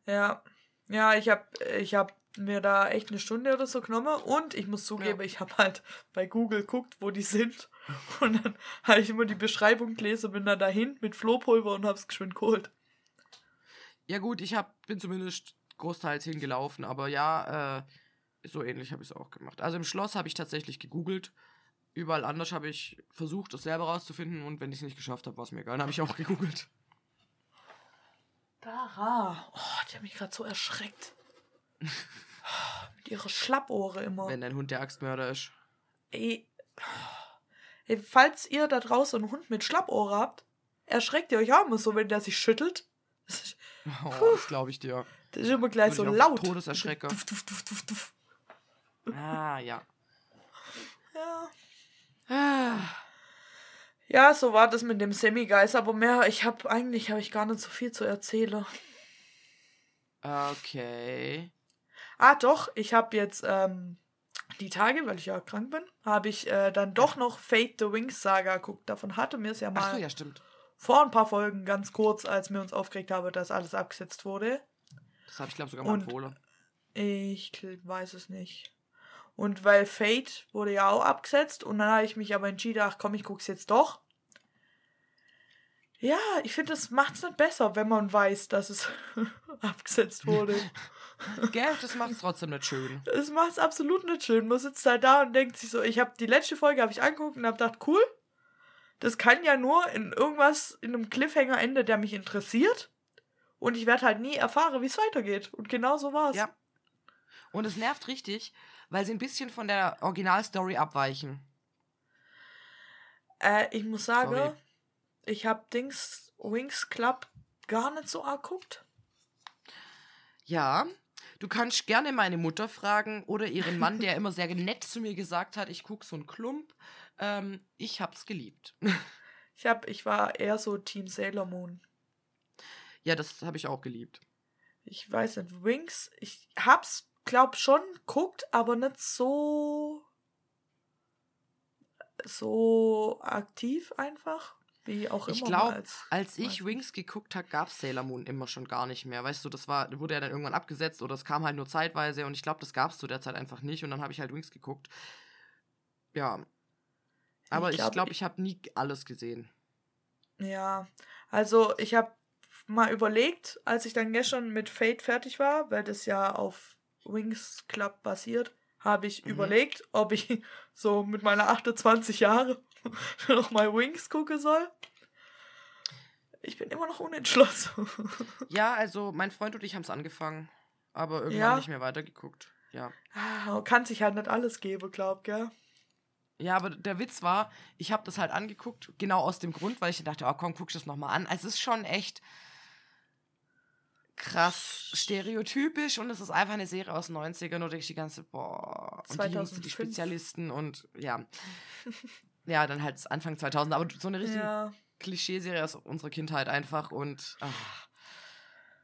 Ja, ja, ich habe ich hab mir da echt eine Stunde oder so genommen und ich muss zugeben, Ja. ich habe halt bei Google geguckt, wo die sind und dann habe ich immer die Beschreibung gelesen, bin dann dahin mit Flohpulver und hab's geschwind geholt. Ja gut, ich hab, bin zumindest großteils hingelaufen, aber ja, äh, so ähnlich habe ich es auch gemacht. Also im Schloss habe ich tatsächlich gegoogelt. Überall anders habe ich versucht, es selber rauszufinden und wenn ich es nicht geschafft habe, war es mir egal. Dann habe ich auch gegoogelt. Dara, oh, die hat mich gerade so erschreckt. Mit ihrer Schlappohre immer. Wenn dein Hund der Axtmörder ist. Ey, ey, falls ihr da draußen einen Hund mit Schlappohre habt, erschreckt ihr euch auch immer so, wenn der sich schüttelt. Das ist, Oh, das glaube ich dir. das ist immer gleich Würde so laut. Todeserschrecker. Duff, duff, duff, duff, duff. Ah, ja. Ja. Ah, Ja, so war das mit dem Semi-Geist, aber mehr, ich habe eigentlich habe ich gar nicht so viel zu erzählen. Okay. Ah, doch, ich habe jetzt ähm, die Tage, weil ich ja krank bin, habe ich äh, dann doch noch Fate the Wings Saga geguckt. Davon hatte mir es ja mal Ach so, ja, stimmt. vor ein paar Folgen ganz kurz, als wir uns aufgeregt haben, dass alles abgesetzt wurde. Das habe ich, glaube sogar mal Und- empfohlen. Ich weiß es nicht. Und weil Fate wurde ja auch abgesetzt und dann habe ich mich aber entschieden, ach komm, ich guck's jetzt doch. Ja, ich finde, das macht's nicht besser, wenn man weiß, dass es abgesetzt wurde. Gell, das macht es trotzdem nicht schön. Es macht's absolut nicht schön. Man sitzt halt da und denkt sich so, ich habe die letzte Folge habe ich angeguckt und habe gedacht, cool. Das kann ja nur in irgendwas in einem Cliffhanger ende, der mich interessiert. Und ich werde halt nie erfahren, wie es weitergeht. Und genau so war's. Ja. Und es nervt richtig, weil sie ein bisschen von der Originalstory abweichen. Äh, ich muss sagen, Sorry. ich habe Dings Wings Club gar nicht so arg geguckt. Ja, du kannst gerne meine Mutter fragen oder ihren Mann, der immer sehr nett zu mir gesagt hat, ich gucke so einen Klump. Ähm, ich hab's geliebt. Ich hab, ich war eher so Team Sailor Moon. ja, das habe ich auch geliebt. Ich weiß nicht, Wings, ich hab's, glaub schon, guckt, aber nicht so so aktiv einfach. Wie auch immer. Ich glaube, als- als ich. Wings geguckt habe, gab es Sailor Moon immer schon gar nicht mehr. Weißt du, das war, wurde ja dann irgendwann abgesetzt oder es kam halt nur zeitweise und ich glaube, das gab es zu der Zeit einfach nicht und dann habe ich halt Wings geguckt. Ja. Aber ich glaub, glaube, ich habe nie alles gesehen. Ja, also ich habe mal überlegt, als ich dann gestern mit Fate fertig war, weil das ja auf Wings Club basiert, habe ich Mhm. überlegt, ob ich so mit meiner 28 Jahre noch mal Wings gucken soll. Ich bin immer noch unentschlossen. Ja, also mein Freund und ich haben es angefangen, aber irgendwann Ja. nicht mehr weitergeguckt. Ja. Ah, Kann sich halt nicht alles geben, glaub, gell? Ja, aber der Witz war, ich habe das halt angeguckt, genau aus dem Grund, weil ich dachte, oh komm, guck das nochmal an. Also es ist schon echt krass stereotypisch und es ist einfach eine Serie aus den 90ern und ich die ganze, boah, und die Jungs, die 2005. Spezialisten und ja. ja, dann halt Anfang 2000, aber so eine richtige Ja. Klischeeserie aus unserer Kindheit einfach und ach.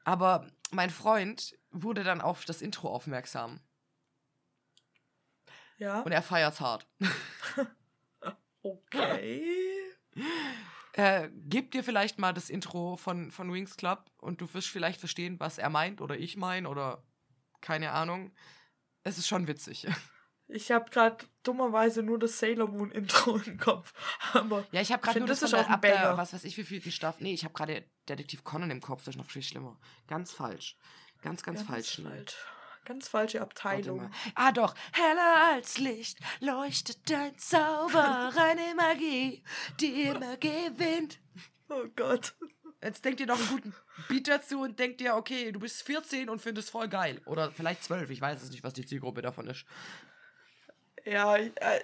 aber mein Freund wurde dann auf das Intro aufmerksam Ja. und er feiert's hart. Okay. Äh, gib dir vielleicht mal das Intro von, von Wings Club und du wirst vielleicht verstehen, was er meint oder ich mein oder keine Ahnung. Es ist schon witzig. Ich habe gerade dummerweise nur das Sailor Moon Intro im Kopf. Aber Ja, ich habe gerade nur das von der, ab der, was weiß ich, wie viel die Staffel. Nee, ich habe gerade Detektiv Conan im Kopf, das ist noch viel schlimmer. Ganz falsch. Ganz, ganz, falsch. Nils. falsch. Ganz falsche Abteilung. Ah doch, heller als Licht leuchtet dein Zauber, reine Magie, die immer gewinnt. Oh Gott. Jetzt denkt ihr noch einen guten Beat dazu und denkt ihr, okay, du bist 14 und findest voll geil. Oder vielleicht 12, ich weiß es nicht, was die Zielgruppe davon ist. Ja, ich, äh,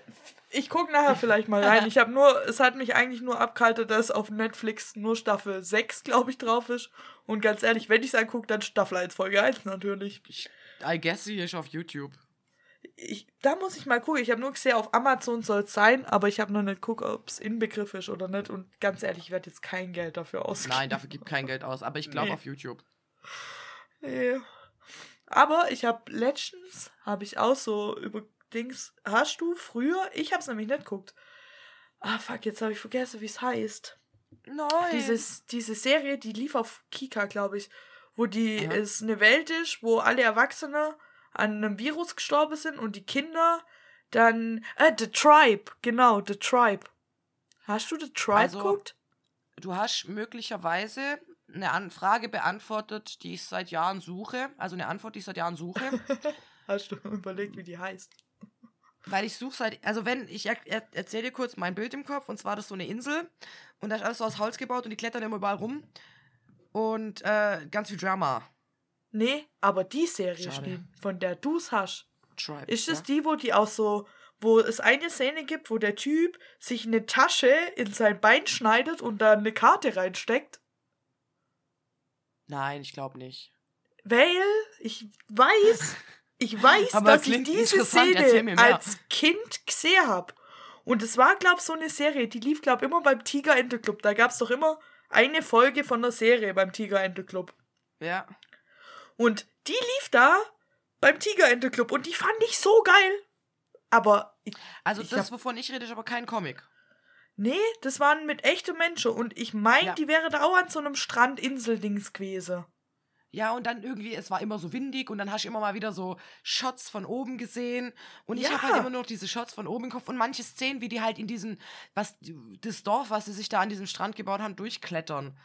ich gucke nachher vielleicht mal rein. Ich habe nur, es hat mich eigentlich nur abgehalten, dass auf Netflix nur Staffel 6, glaube ich, drauf ist. Und ganz ehrlich, wenn ich es angucke, dann Staffel 1, Folge 1 natürlich. Ich, I guess sie ist auf YouTube. Ich, da muss ich mal gucken. Ich habe nur gesehen, auf Amazon soll es sein, aber ich habe noch nicht geguckt, ob es Inbegriff ist oder nicht. Und ganz ehrlich, ich werde jetzt kein Geld dafür ausgeben. Nein, dafür gibt kein Geld aus, aber ich glaube Nee. auf YouTube. Nee. Aber ich habe letztens, habe ich auch so über Dings, hast du früher, ich habe es nämlich nicht geguckt. Ah, fuck, jetzt habe ich vergessen, wie es heißt. Nein. Dieses, diese Serie, die lief auf Kika, glaube ich, wo die Aha. es eine Welt ist, wo alle Erwachsene an einem Virus gestorben sind und die Kinder dann. Äh, The Tribe, genau, The Tribe. Hast du The Tribe Also- geguckt? Du hast möglicherweise eine Anfrage beantwortet, die ich seit Jahren suche. Also eine Antwort, die ich seit Jahren suche. Hast du überlegt, wie die heißt? Weil ich suche seit, also wenn, ich er, er, erzähle dir kurz mein Bild im Kopf, und zwar das ist so eine Insel und da ist alles so aus Holz gebaut und die klettern immer überall rum und äh, ganz viel Drama. Nee, aber die Serie, Schade. Von der du's hast. Tribe. Ist es ja? die, wo die auch so, wo es eine Szene gibt, wo der Typ sich eine Tasche in sein Bein schneidet und da eine Karte reinsteckt? Nein, ich glaube nicht. Weil ich weiß, ich weiß, Aber dass ich diese Szene als Kind gesehen habe. Und es war, glaub so eine Serie, die lief, glaub immer beim Tiger Ente Club. Da gab's doch immer eine Folge von der Serie beim Tiger Ente Club. Ja. Und die lief da beim Tiger Ente Club und die fand ich so geil. Aber ich, Also Ich das, hab- wovon ich rede, ist aber kein Comic. nee, das waren mit echten Menschen und ich mein, Ja. die wäre da auch an so einem Strandinseldings gewesen. Ja, und dann irgendwie, es war immer so windig und dann hast du immer mal wieder so Shots von oben gesehen. Und ich Ja. habe halt immer nur noch diese Shots von oben im Kopf und manche Szenen, wie die halt in diesen, was, das Dorf, was sie sich da an diesem Strand gebaut haben, durchklettern.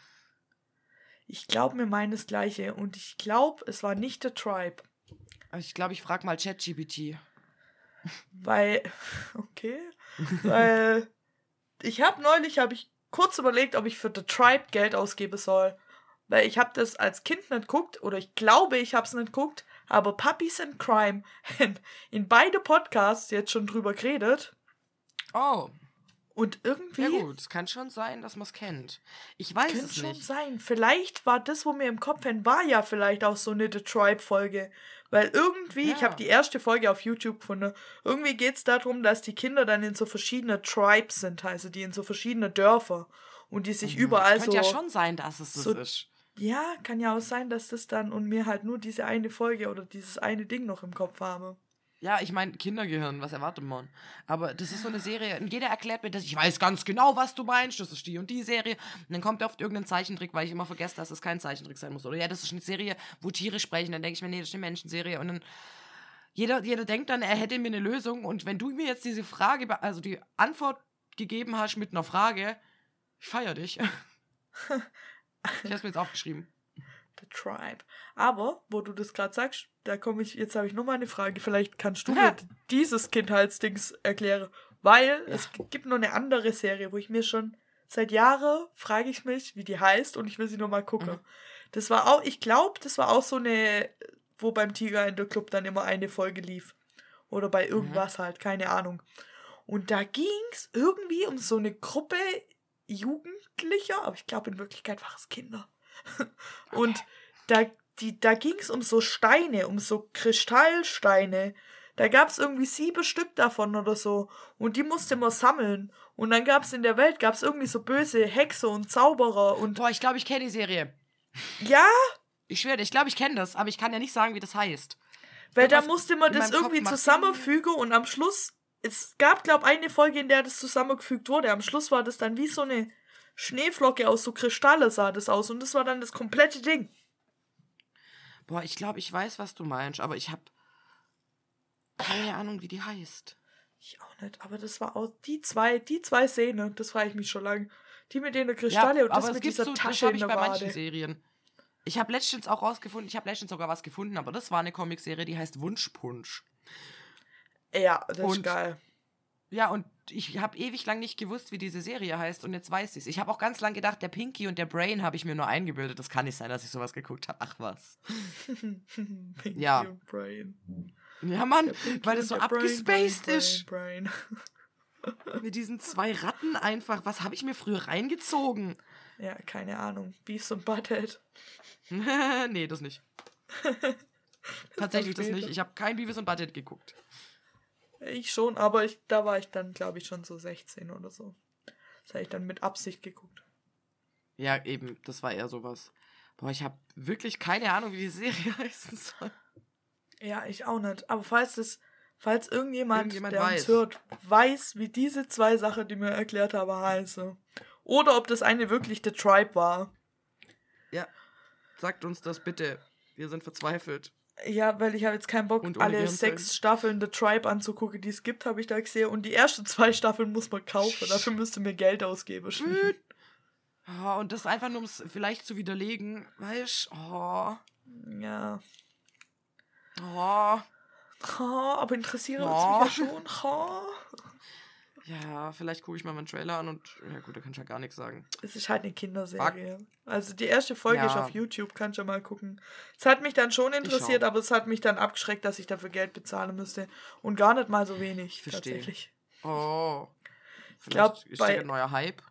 Ich glaube mir meines Gleiche und ich glaube, es war nicht der Tribe. Also Ich glaube, ich frage mal ChatGPT. Weil, okay, weil ich habe neulich, habe ich kurz überlegt, ob ich für The Tribe Geld ausgeben soll. Weil ich habe das als Kind nicht geguckt, oder ich glaube, ich habe es nicht geguckt, aber Puppies and Crime in beide Podcasts jetzt schon drüber geredet. Oh, Und irgendwie ja gut, es kann schon sein, dass man es kennt. Ich weiß könnte es schon nicht. sein. Vielleicht war das, wo mir im Kopf hängt, war ja vielleicht auch so eine The Tribe-Folge. Weil irgendwie, ich Ja. habe die erste Folge auf YouTube gefunden, irgendwie geht es darum, dass die Kinder dann in so verschiedene Tribes sind, also die in so verschiedene Dörfer. Und die sich überall es so. könnte ja schon sein, dass es das so- ist. Ja, kann ja auch sein, dass das dann und mir halt nur diese eine Folge oder dieses eine Ding noch im Kopf habe. Ja, ich meine, Kindergehirn, was erwartet man? Aber das ist so eine Serie, und jeder erklärt mir das, ich weiß ganz genau, was du meinst, das ist die und die Serie. Und dann kommt oft irgendein Zeichentrick, weil ich immer vergesse, dass es kein Zeichentrick sein muss. Oder ja, das ist eine Serie, wo Tiere sprechen, dann denke ich mir, nee, das ist eine Menschenserie. Und dann, jeder, jeder denkt dann, er hätte mir eine Lösung. Und wenn du mir jetzt diese Frage, also die Antwort gegeben hast mit einer Frage, ich feier dich. ich hab's mir jetzt aufgeschrieben. The Tribe. Aber, wo du das gerade sagst, da komme ich, jetzt habe ich nur mal eine Frage. Vielleicht kannst du Ja. mir dieses Kindheitsdings erklären. Weil es g- gibt noch eine andere Serie, wo ich mir schon seit Jahren frage ich mich, wie die heißt und ich will sie nur mal gucken. Mhm. Das war auch, ich glaube, das war auch so eine, wo beim Tiger in der Club dann immer eine Folge lief. Oder bei irgendwas halt, keine Ahnung. Und da ging es irgendwie um so eine Gruppe Jugendlicher, aber ich glaube in Wirklichkeit waren es Kinder. Und da, die, da ging es um so Steine, um so Kristallsteine. Da gab es irgendwie sieben Stück davon oder so. Und die musste man sammeln. Und dann gab es in der Welt gab's irgendwie so böse Hexe und Zauberer. Und Boah, ich glaube, ich kenne die Serie. ja, Ich schwöre, ich glaube, ich kenne das, aber ich kann ja nicht sagen, wie das heißt. weil da musste man das irgendwie zusammenfügen. Und am Schluss, es gab, glaube ich, eine Folge, in der das zusammengefügt wurde. Am Schluss war das dann wie so eine Schneeflocke aus so Kristalle sah das aus. Und das war dann das komplette Ding. Boah, ich glaube, ich weiß, was du meinst, aber ich habe keine Ahnung, wie die heißt. Ich auch nicht, aber das war auch die zwei, die zwei Szenen, das frage ich mich schon lange. Die mit den Kristalle und das mit dieser so, Tasche das in ich der bei manchen. Serien. Ich habe letztens auch rausgefunden, ich habe letztens sogar was gefunden, aber das war eine Comicserie, die heißt Wunschpunsch. Ja, das ist Und- geil. Ja, und ich habe ewig lang nicht gewusst, wie diese Serie heißt und jetzt weiß ich's. Ich habe auch ganz lang gedacht, der Pinky und der Brain habe ich mir nur eingebildet. Das kann nicht sein, dass ich sowas geguckt habe. Ach was. Pinky Ja. und Brain. Ja, Mann, weil das so abgespaced Brain, ist. Brain, Brain. Mit diesen zwei Ratten einfach. Was habe ich mir früher reingezogen? Ja, keine Ahnung. Beefs und Butthead. nee, das nicht. Tatsächlich das später. nicht. Ich habe kein Beavis und Butthead geguckt. Ich schon, aber ich, da war ich dann, glaube ich, schon so 16 oder so. Das habe ich dann mit Absicht geguckt. Ja, eben, das war eher sowas. Boah, ich habe wirklich keine Ahnung, wie die Serie heißen soll. Ja, ich auch nicht. Aber falls das, falls irgendjemand, Irgendjemand der weiß. uns hört, weiß, wie diese zwei Sachen, die mir erklärt habe, heißen. Oder ob das eine wirklich The Tribe war. Ja, sagt uns das bitte. Wir sind verzweifelt. Ja, weil ich habe jetzt keinen Bock, Und alle sechs Staffeln The Tribe anzugucken, die es gibt, habe ich da gesehen. Und die ersten zwei Staffeln muss man kaufen. Dafür müsste mir Geld ausgeben. Schön. Oh, und das einfach nur, um es vielleicht zu widerlegen. Weißt oh, Ja. oh. Ha, aber interessiert Ja. uns mich ja schon. Ha. Ja, vielleicht gucke ich mal meinen Trailer an und. Ja, gut, da kann ich ja gar nichts sagen. Es ist halt eine Kinderserie. Also die erste Folge ist Ja. auf YouTube, kannst du mal gucken. Es hat mich dann schon interessiert, aber es hat mich dann abgeschreckt, dass ich dafür Geld bezahlen müsste. Und gar nicht mal so wenig, Ich verstehe. tatsächlich. Oh. glaub, Vielleicht ist bei- ein neuer Hype.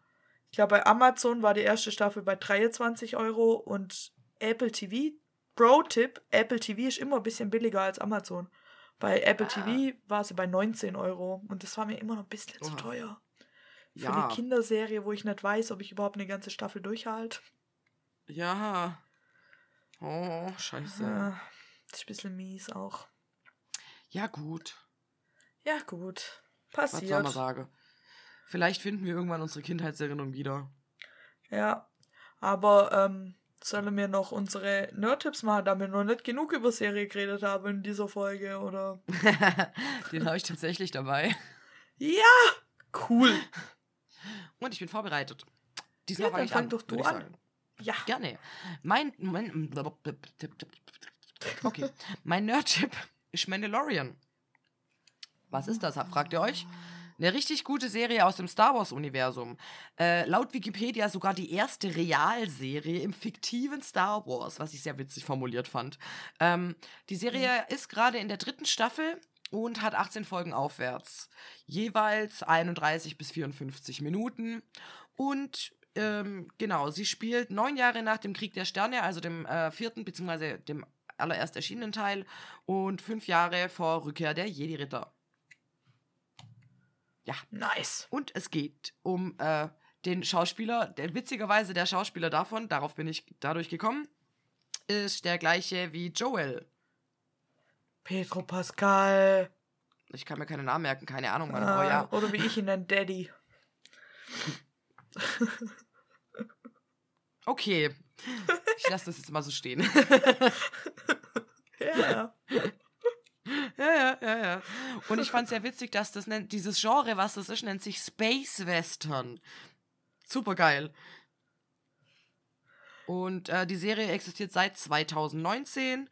Ich glaube, bei Amazon war die erste Staffel bei 23 Euro und Apple TV, Pro-Tipp, Apple TV ist immer ein bisschen billiger als Amazon. Bei Apple Ah. TV war sie bei 19 Euro und das war mir immer noch ein bisschen zu Oha. teuer. Für Ja. eine Kinderserie, wo ich nicht weiß, ob ich überhaupt eine ganze Staffel durchhalte. Ja. Oh, scheiße. Ja, das ist ein bisschen mies auch. Ja, gut. Ja, gut. Was soll man Passiert. sagen? Vielleicht finden wir irgendwann unsere Kindheitserinnerung wieder. Ja. Aber ähm, sollen wir noch unsere Nerd-Tipps machen, da wir noch nicht genug über Serie geredet haben in dieser Folge, oder? Den habe ich tatsächlich dabei. Ja! Cool. Und ich bin vorbereitet. Diesmal Ja, dann ich fang an. doch du an. sagen. Ja. Gerne. Mein, mein Okay. Mein Nerd-Tipp ist Mandalorian. Was ist das? Fragt ihr euch? Eine richtig gute Serie aus dem Star Wars-Universum. Äh, laut Wikipedia sogar die erste Realserie im fiktiven Star Wars, was ich sehr witzig formuliert fand. Ähm, die Serie ist gerade in der dritten Staffel und hat 18 Folgen aufwärts. Jeweils 31 bis 54 Minuten. Und ähm, genau, sie spielt neun Jahre nach dem Krieg der Sterne, also dem äh, vierten bzw. dem allererst erschienenen Teil, und fünf Jahre vor Rückkehr der Jedi-Ritter. Ja, Nice. und es geht um äh, den Schauspieler, der witzigerweise der Schauspieler davon, darauf bin ich dadurch gekommen, ist der gleiche wie Joel. Pedro Pascal. Ich kann mir keine Namen merken, keine Ahnung, Mann. Ah, Aber ja. Oder wie ich ihn nenne, Daddy. Okay. Ich lasse das jetzt mal so stehen. Ja. Ja, ja, ja, ja. Und ich fand es sehr witzig, dass das nennt, dieses Genre, was das ist, nennt sich Space Western. Super geil. Und äh, die Serie existiert seit 2019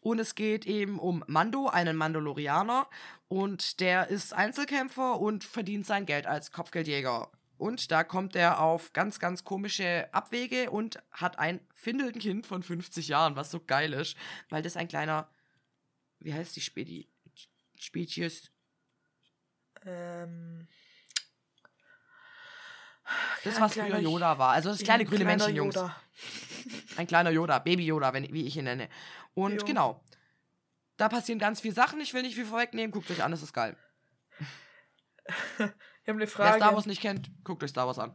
und es geht eben um Mando, einen Mandalorianer. Und der ist Einzelkämpfer und verdient sein Geld als Kopfgeldjäger. Und da kommt er auf ganz, ganz komische Abwege und hat ein Findelkind von 50 Jahren, was so geil ist, weil das ein kleiner, wie heißt die Spedi Spezies? Ähm, Das, was früher Yoda war. Also das kleine ein grüne Männchen, Jungs. Ein kleiner Yoda, Baby Yoda, wenn, wie ich ihn nenne. Und Jo. genau. Da passieren ganz viele Sachen. Ich will nicht viel vorwegnehmen. Guckt euch an, das ist geil. Ich habe eine Wer Frage. Star Wars nicht kennt, guckt euch Star Wars an.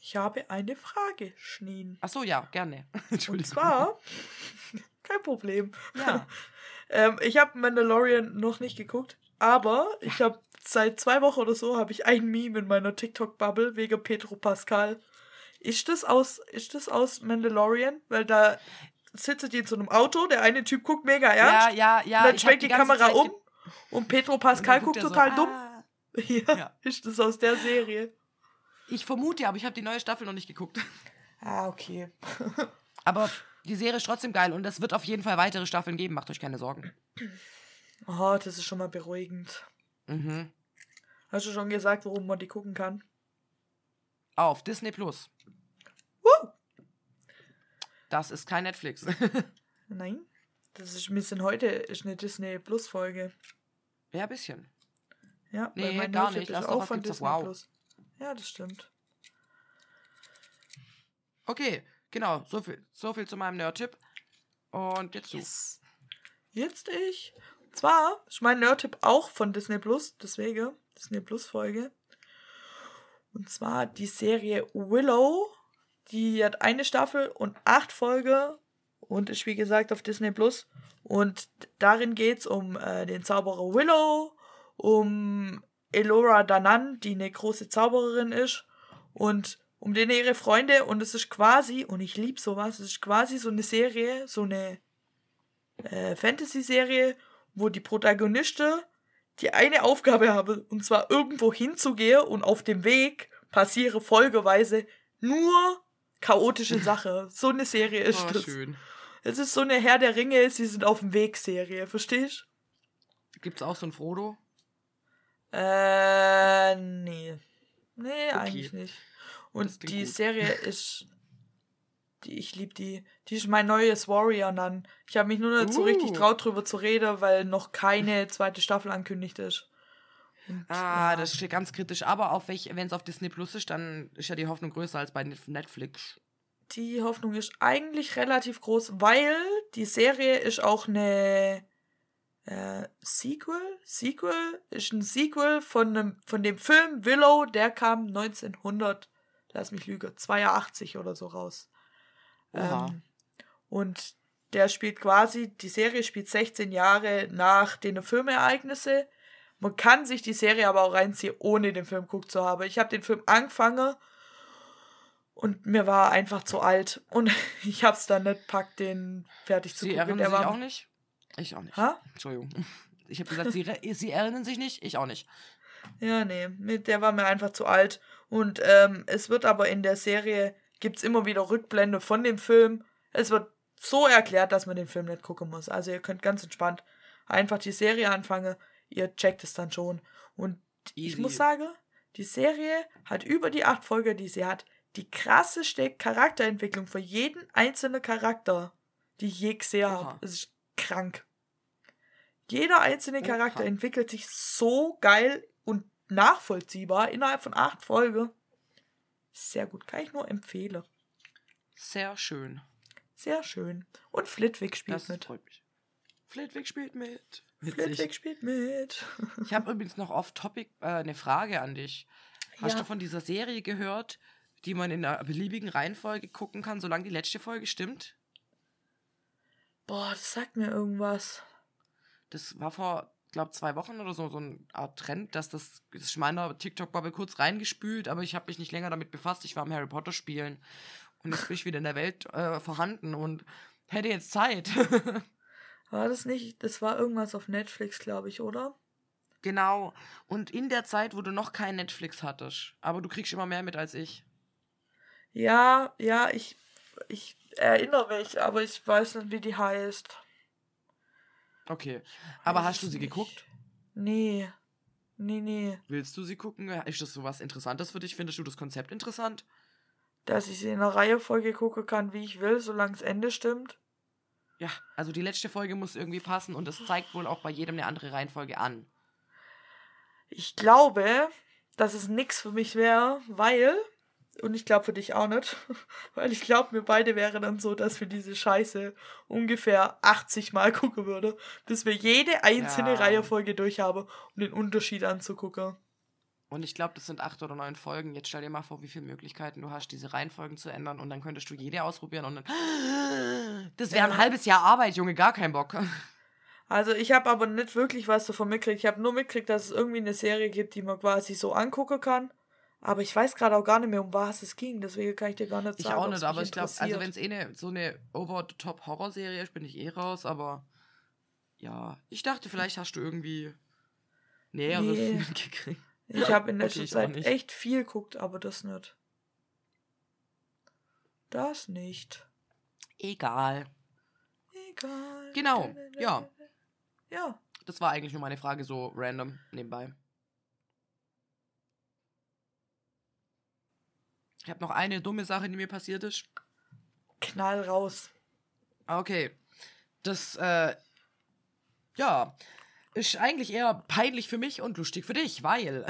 Ich habe eine Frage, Schneen. Ach so, ja, gerne. Und Entschuldigung. zwar, kein Problem. Ja. Ähm, ich habe Mandalorian noch nicht geguckt, aber ich habe seit zwei Wochen oder so habe ich ein Meme in meiner TikTok-Bubble wegen Pedro Pascal. Ist das aus, ist das aus Mandalorian? Weil da sitzt die in so einem Auto, der eine Typ guckt mega Ja, ernst, ja, ja. und dann schwenkt die, ganze Kamera Zeit um und Pedro und Pascal dann guckt er so, total dumm. ah. Ja, Ja. ist das aus der Serie? Ich vermute, aber ich habe die neue Staffel noch nicht geguckt. Ah, okay. Aber die Serie ist trotzdem geil und es wird auf jeden Fall weitere Staffeln geben. Macht euch keine Sorgen. Oh, das ist schon mal beruhigend. Mhm. Hast du schon gesagt, worum man die gucken kann? Auf Disney Plus. Woo! Das ist kein Netflix. Nein. Das ist ein bisschen heute, ist eine Disney Plus Folge. ja, ein bisschen. Ja, Nee, weil gar nicht. ist Erst auch von Disney Wow. Plus. Ja, das stimmt. Okay, genau. So viel, so viel zu meinem Nerd-Tipp. Und jetzt du. Yes. Jetzt ich. Und zwar ist mein Nerd-Tipp auch von Disney Plus, deswegen Disney Plus Folge. Und zwar die Serie Willow. Die hat eine Staffel und acht Folgen und ist wie gesagt auf Disney Plus. Und darin geht es um äh, den Zauberer Willow, um Elora Danan, die eine große Zaubererin ist, und um den ihre Freunde. Und es ist quasi, und ich liebe sowas, es ist quasi so eine Serie, so eine äh, Fantasy-Serie, wo die Protagonisten die eine Aufgabe haben, und zwar irgendwo hinzugehen und auf dem Weg passiere folgeweise nur chaotische Sache. So eine Serie ist Oh, das. schön. Es ist so eine Herr der Ringe, sie sind auf dem Weg Serie, verstehst? Gibt's auch so ein Frodo? Äh, nee. Nee, eigentlich nicht. Und die gut. Serie ist. Die, ich liebe die. Die ist mein neues Warrior dann. Ich habe mich nur nicht so richtig Uh. traut, drüber zu reden, weil noch keine zweite Staffel ankündigt ist. Und, Ah, ja. das steht ganz kritisch. Aber auf welch, wenn es auf Disney Plus ist, dann ist ja die Hoffnung größer als bei Netflix. Die Hoffnung ist eigentlich relativ groß, weil die Serie ist auch eine äh, Sequel. Sequel ist ein Sequel von, einem, von dem Film Willow, der kam 1900, lass mich lügen, 82 oder so raus. Ähm, und der spielt quasi, die Serie spielt 16 Jahre nach den Filmereignissen. Man kann sich die Serie aber auch reinziehen, ohne den Film geguckt zu haben. Ich habe den Film angefangen und mir war einfach zu alt. Und ich habe es dann nicht packt, den fertig zu Sie gucken. erinnern Der sich war, auch nicht? Ich auch nicht. Ha? Entschuldigung. Ich habe gesagt, sie, sie erinnern sich nicht? Ich auch nicht. Ja, nee, der war mir einfach zu alt. Und ähm, es wird aber in der Serie, gibt es immer wieder Rückblende von dem Film. Es wird so erklärt, dass man den Film nicht gucken muss. Also ihr könnt ganz entspannt einfach die Serie anfangen. Ihr checkt es dann schon. Und ich Easy. muss sagen, die Serie hat über die acht Folgen, die sie hat, die krasseste Charakterentwicklung für jeden einzelnen Charakter, die ich je gesehen Oha. habe. Es ist krank. Jeder einzelne Oha. Charakter entwickelt sich so geil und nachvollziehbar innerhalb von acht Folgen. Sehr gut, kann ich nur empfehlen. Sehr schön. Sehr schön. Und Flitwick spielt Das mit. freut mich. Flitwick spielt mit. Witzig. Flitwick spielt mit. Ich habe übrigens noch off-topic äh, eine Frage an dich. Hast Ja. du von dieser Serie gehört, die man in einer beliebigen Reihenfolge gucken kann, solange die letzte Folge stimmt? Boah, das sagt mir irgendwas. das war vor, glaube zwei Wochen oder so, so eine Art Trend, dass das, das ist meiner TikTok-Bubble kurz reingespült, aber ich habe mich nicht länger damit befasst. Ich war am Harry Potter spielen und jetzt bin ich wieder in der Welt äh, vorhanden und hätte jetzt Zeit. War das nicht? Das war irgendwas auf Netflix, glaube ich, oder? genau. Und in der Zeit, wo du noch kein Netflix hattest, aber du kriegst immer mehr mit als ich. Ja, ja, ich, ich erinnere mich, aber ich weiß nicht, wie die heißt. Okay. Aber hast du sie nicht. geguckt? Nee. Nee, nee. Willst du sie gucken? Ist das so was Interessantes für dich? Findest du das Konzept interessant? Dass ich sie in einer Reihefolge gucken kann, wie ich will, solange das Ende stimmt. Ja, also die letzte Folge muss irgendwie passen und es zeigt wohl auch bei jedem eine andere Reihenfolge an. Ich glaube, dass es nix für mich wäre, weil, und ich glaube für dich auch nicht, weil ich glaube, wir beide wäre dann so, dass wir diese Scheiße ungefähr 80 Mal gucken würden, bis wir jede einzelne Ja. Reihefolge durchhaben, um den Unterschied anzugucken. Und ich glaube, das sind acht oder neun Folgen. Jetzt stell dir mal vor, wie viele Möglichkeiten du hast, diese Reihenfolgen zu ändern und dann könntest du jede ausprobieren und dann. Das wäre ein Ja. halbes Jahr Arbeit, Junge, gar kein Bock. Also ich habe aber nicht wirklich was davon mitgekriegt. Ich habe nur mitgekriegt, dass es irgendwie eine Serie gibt, die man quasi so angucken kann. Aber ich weiß gerade auch gar nicht mehr, um was es ging. Deswegen kann ich dir gar nicht Ich sagen. auch ob's nicht, aber ich glaube, also wenn es eh ne, so eine Over-the-Top-Horror-Serie ist, bin ich eh raus, aber ja, ich dachte, vielleicht hast du irgendwie Näheres Nee. mitgekriegt. Ich habe in Okay, letzter ich auch Zeit echt viel geguckt, aber das nicht. Das nicht. Egal. Egal. Genau, ja. Ja. Das war eigentlich nur meine Frage, so random nebenbei. Ich habe noch eine dumme Sache, die mir passiert ist. Knall raus. Okay. Das, äh, ja, ist eigentlich eher peinlich für mich und lustig für dich, weil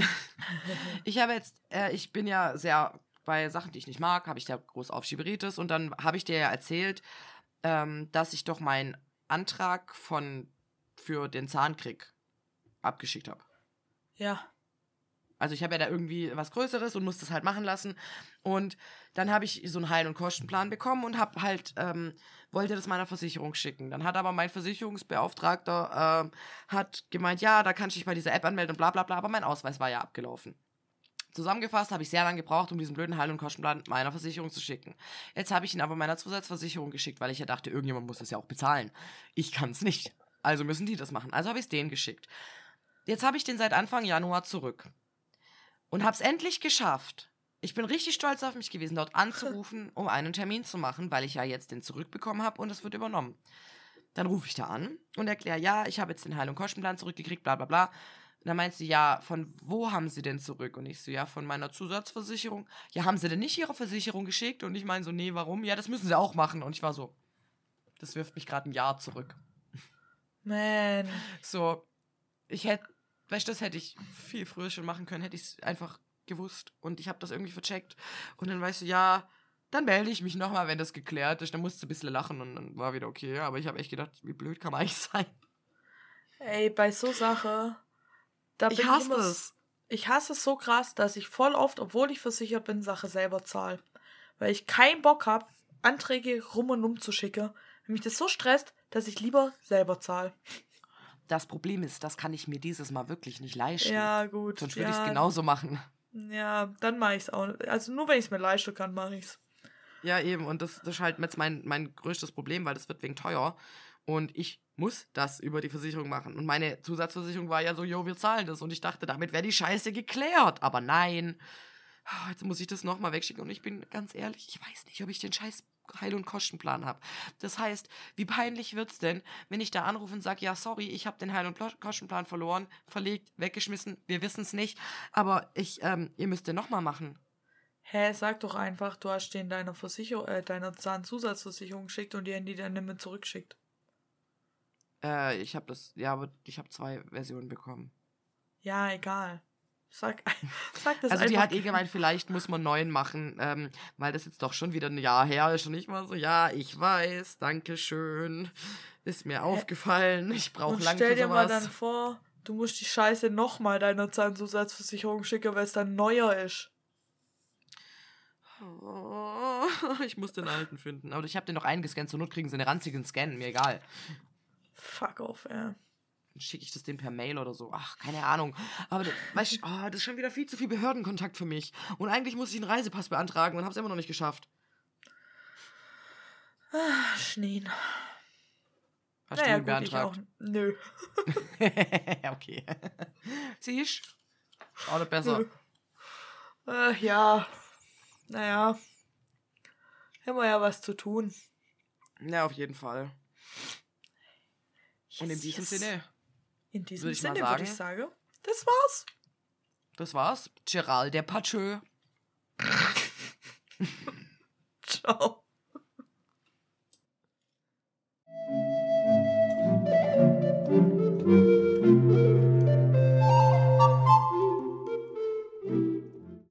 ich habe jetzt, äh, ich bin ja sehr bei Sachen, die ich nicht mag, habe ich sehr groß Aufschieberitis und dann habe ich dir ja erzählt, ähm, dass ich doch meinen Antrag von für den Zahnkrieg abgeschickt habe. Ja. Also ich habe ja da irgendwie was Größeres und musste es halt machen lassen. Und dann habe ich so einen Heil- und Kostenplan bekommen und habe halt, ähm, wollte das meiner Versicherung schicken. Dann hat aber mein Versicherungsbeauftragter ähm, hat gemeint, ja, da kann ich dich bei dieser App anmelden und bla bla bla, aber mein Ausweis war ja abgelaufen. Zusammengefasst habe ich sehr lange gebraucht, um diesen blöden Heil- und Kostenplan meiner Versicherung zu schicken. Jetzt habe ich ihn aber meiner Zusatzversicherung geschickt, weil ich ja dachte, irgendjemand muss das ja auch bezahlen. Ich kann es nicht. Also müssen die das machen. Also habe ich es denen geschickt. Jetzt habe ich den seit Anfang Januar zurück und habe es endlich geschafft. Ich bin richtig stolz auf mich gewesen, dort anzurufen, um einen Termin zu machen, weil ich ja jetzt den zurückbekommen habe und es wird übernommen. Dann rufe ich da an und erkläre, ja, ich habe jetzt den Heil- und Kostenplan zurückgekriegt, bla bla bla. Und dann meint sie, ja, von wo haben sie denn zurück? Und ich so, ja, von meiner Zusatzversicherung. Ja, haben sie denn nicht ihre Versicherung geschickt? Und ich meine so, nee, warum? Ja, das müssen sie auch machen. Und ich war so, das wirft mich gerade ein Jahr zurück. Man. So, ich hätte, weißt du, das hätte ich viel früher schon machen können, hätte ich es einfach gewusst und ich habe das irgendwie vercheckt. Und dann weißt du, ja, dann melde ich mich nochmal, wenn das geklärt ist. Dann musste ein bisschen lachen und dann war wieder okay. Aber ich habe echt gedacht, wie blöd kann man eigentlich sein? Ey, bei so Sache. Da Ich bin hasse immer, es. Ich hasse es so krass, dass ich voll oft, obwohl ich versichert bin, Sache selber zahle. Weil ich keinen Bock habe, Anträge rum und um zu schicken. Wenn mich das so stresst, dass ich lieber selber zahle. Das Problem ist, das kann ich mir dieses Mal wirklich nicht leisten. Ja, gut. Sonst würde ja, ich es genauso machen. Ja, dann mache ich es auch. Also nur wenn ich es mir leisten kann, mache ich es. Ja, eben. Und das, das ist halt jetzt mein, mein größtes Problem, weil das wird wegen teuer. Und ich muss das über die Versicherung machen. Und meine Zusatzversicherung war ja so, jo, wir zahlen das. Und ich dachte, damit wäre die Scheiße geklärt. Aber nein. Ah, Jetzt muss ich das nochmal wegschicken. Und ich bin ganz ehrlich, ich weiß nicht, ob ich den scheiß Heil- und Kostenplan habe. Das heißt, wie peinlich wird's denn, wenn ich da anrufe und sage, ja, sorry, ich habe den Heil- und Kostenplan verloren, verlegt, weggeschmissen, wir wissen es nicht. Aber ich, ähm, ihr müsst den nochmal machen. Hä, sag doch einfach, du hast den deiner Versicherung, äh, deiner Zahnzusatzversicherung geschickt und die haben die dann nicht mehr zurückgeschickt. Äh, ich habe das, ja, aber ich habe zwei Versionen bekommen. Ja, egal. Sag, sag das Also die hat eh gemeint, vielleicht muss man neuen machen, ähm, weil das jetzt doch schon wieder ein Jahr her ist und ich war so, ja, ich weiß, danke schön, ist mir aufgefallen, ich brauche Und lang stell dir mal dann vor, du musst die Scheiße nochmal deiner Zahnzusatzversicherung schicken, weil es dann neuer ist. Oh, ich muss den alten finden, aber ich habe den noch eingescannt, zur Not kriegen sie einen ranzigen Scan, mir egal. Fuck off, ey. Schicke ich das dem per Mail oder so. Ach, keine Ahnung. Aber das, weißt, oh, das ist schon wieder viel zu viel Behördenkontakt für mich. Und eigentlich muss ich einen Reisepass beantragen und habe es immer noch nicht geschafft. Ah, Schneen. Hast naja, du ihn gut, ich auch. beantragt? Nö. okay. Siehst du? Auch nicht besser. Nö. Äh, ja. Naja. Haben wir ja was zu tun. Ja, auf jeden Fall. Und in diesem yes. Sinne, In diesem würde Sinne würde ich sagen- sagen, das war's. das war's. Gerald der Patschö. Ciao.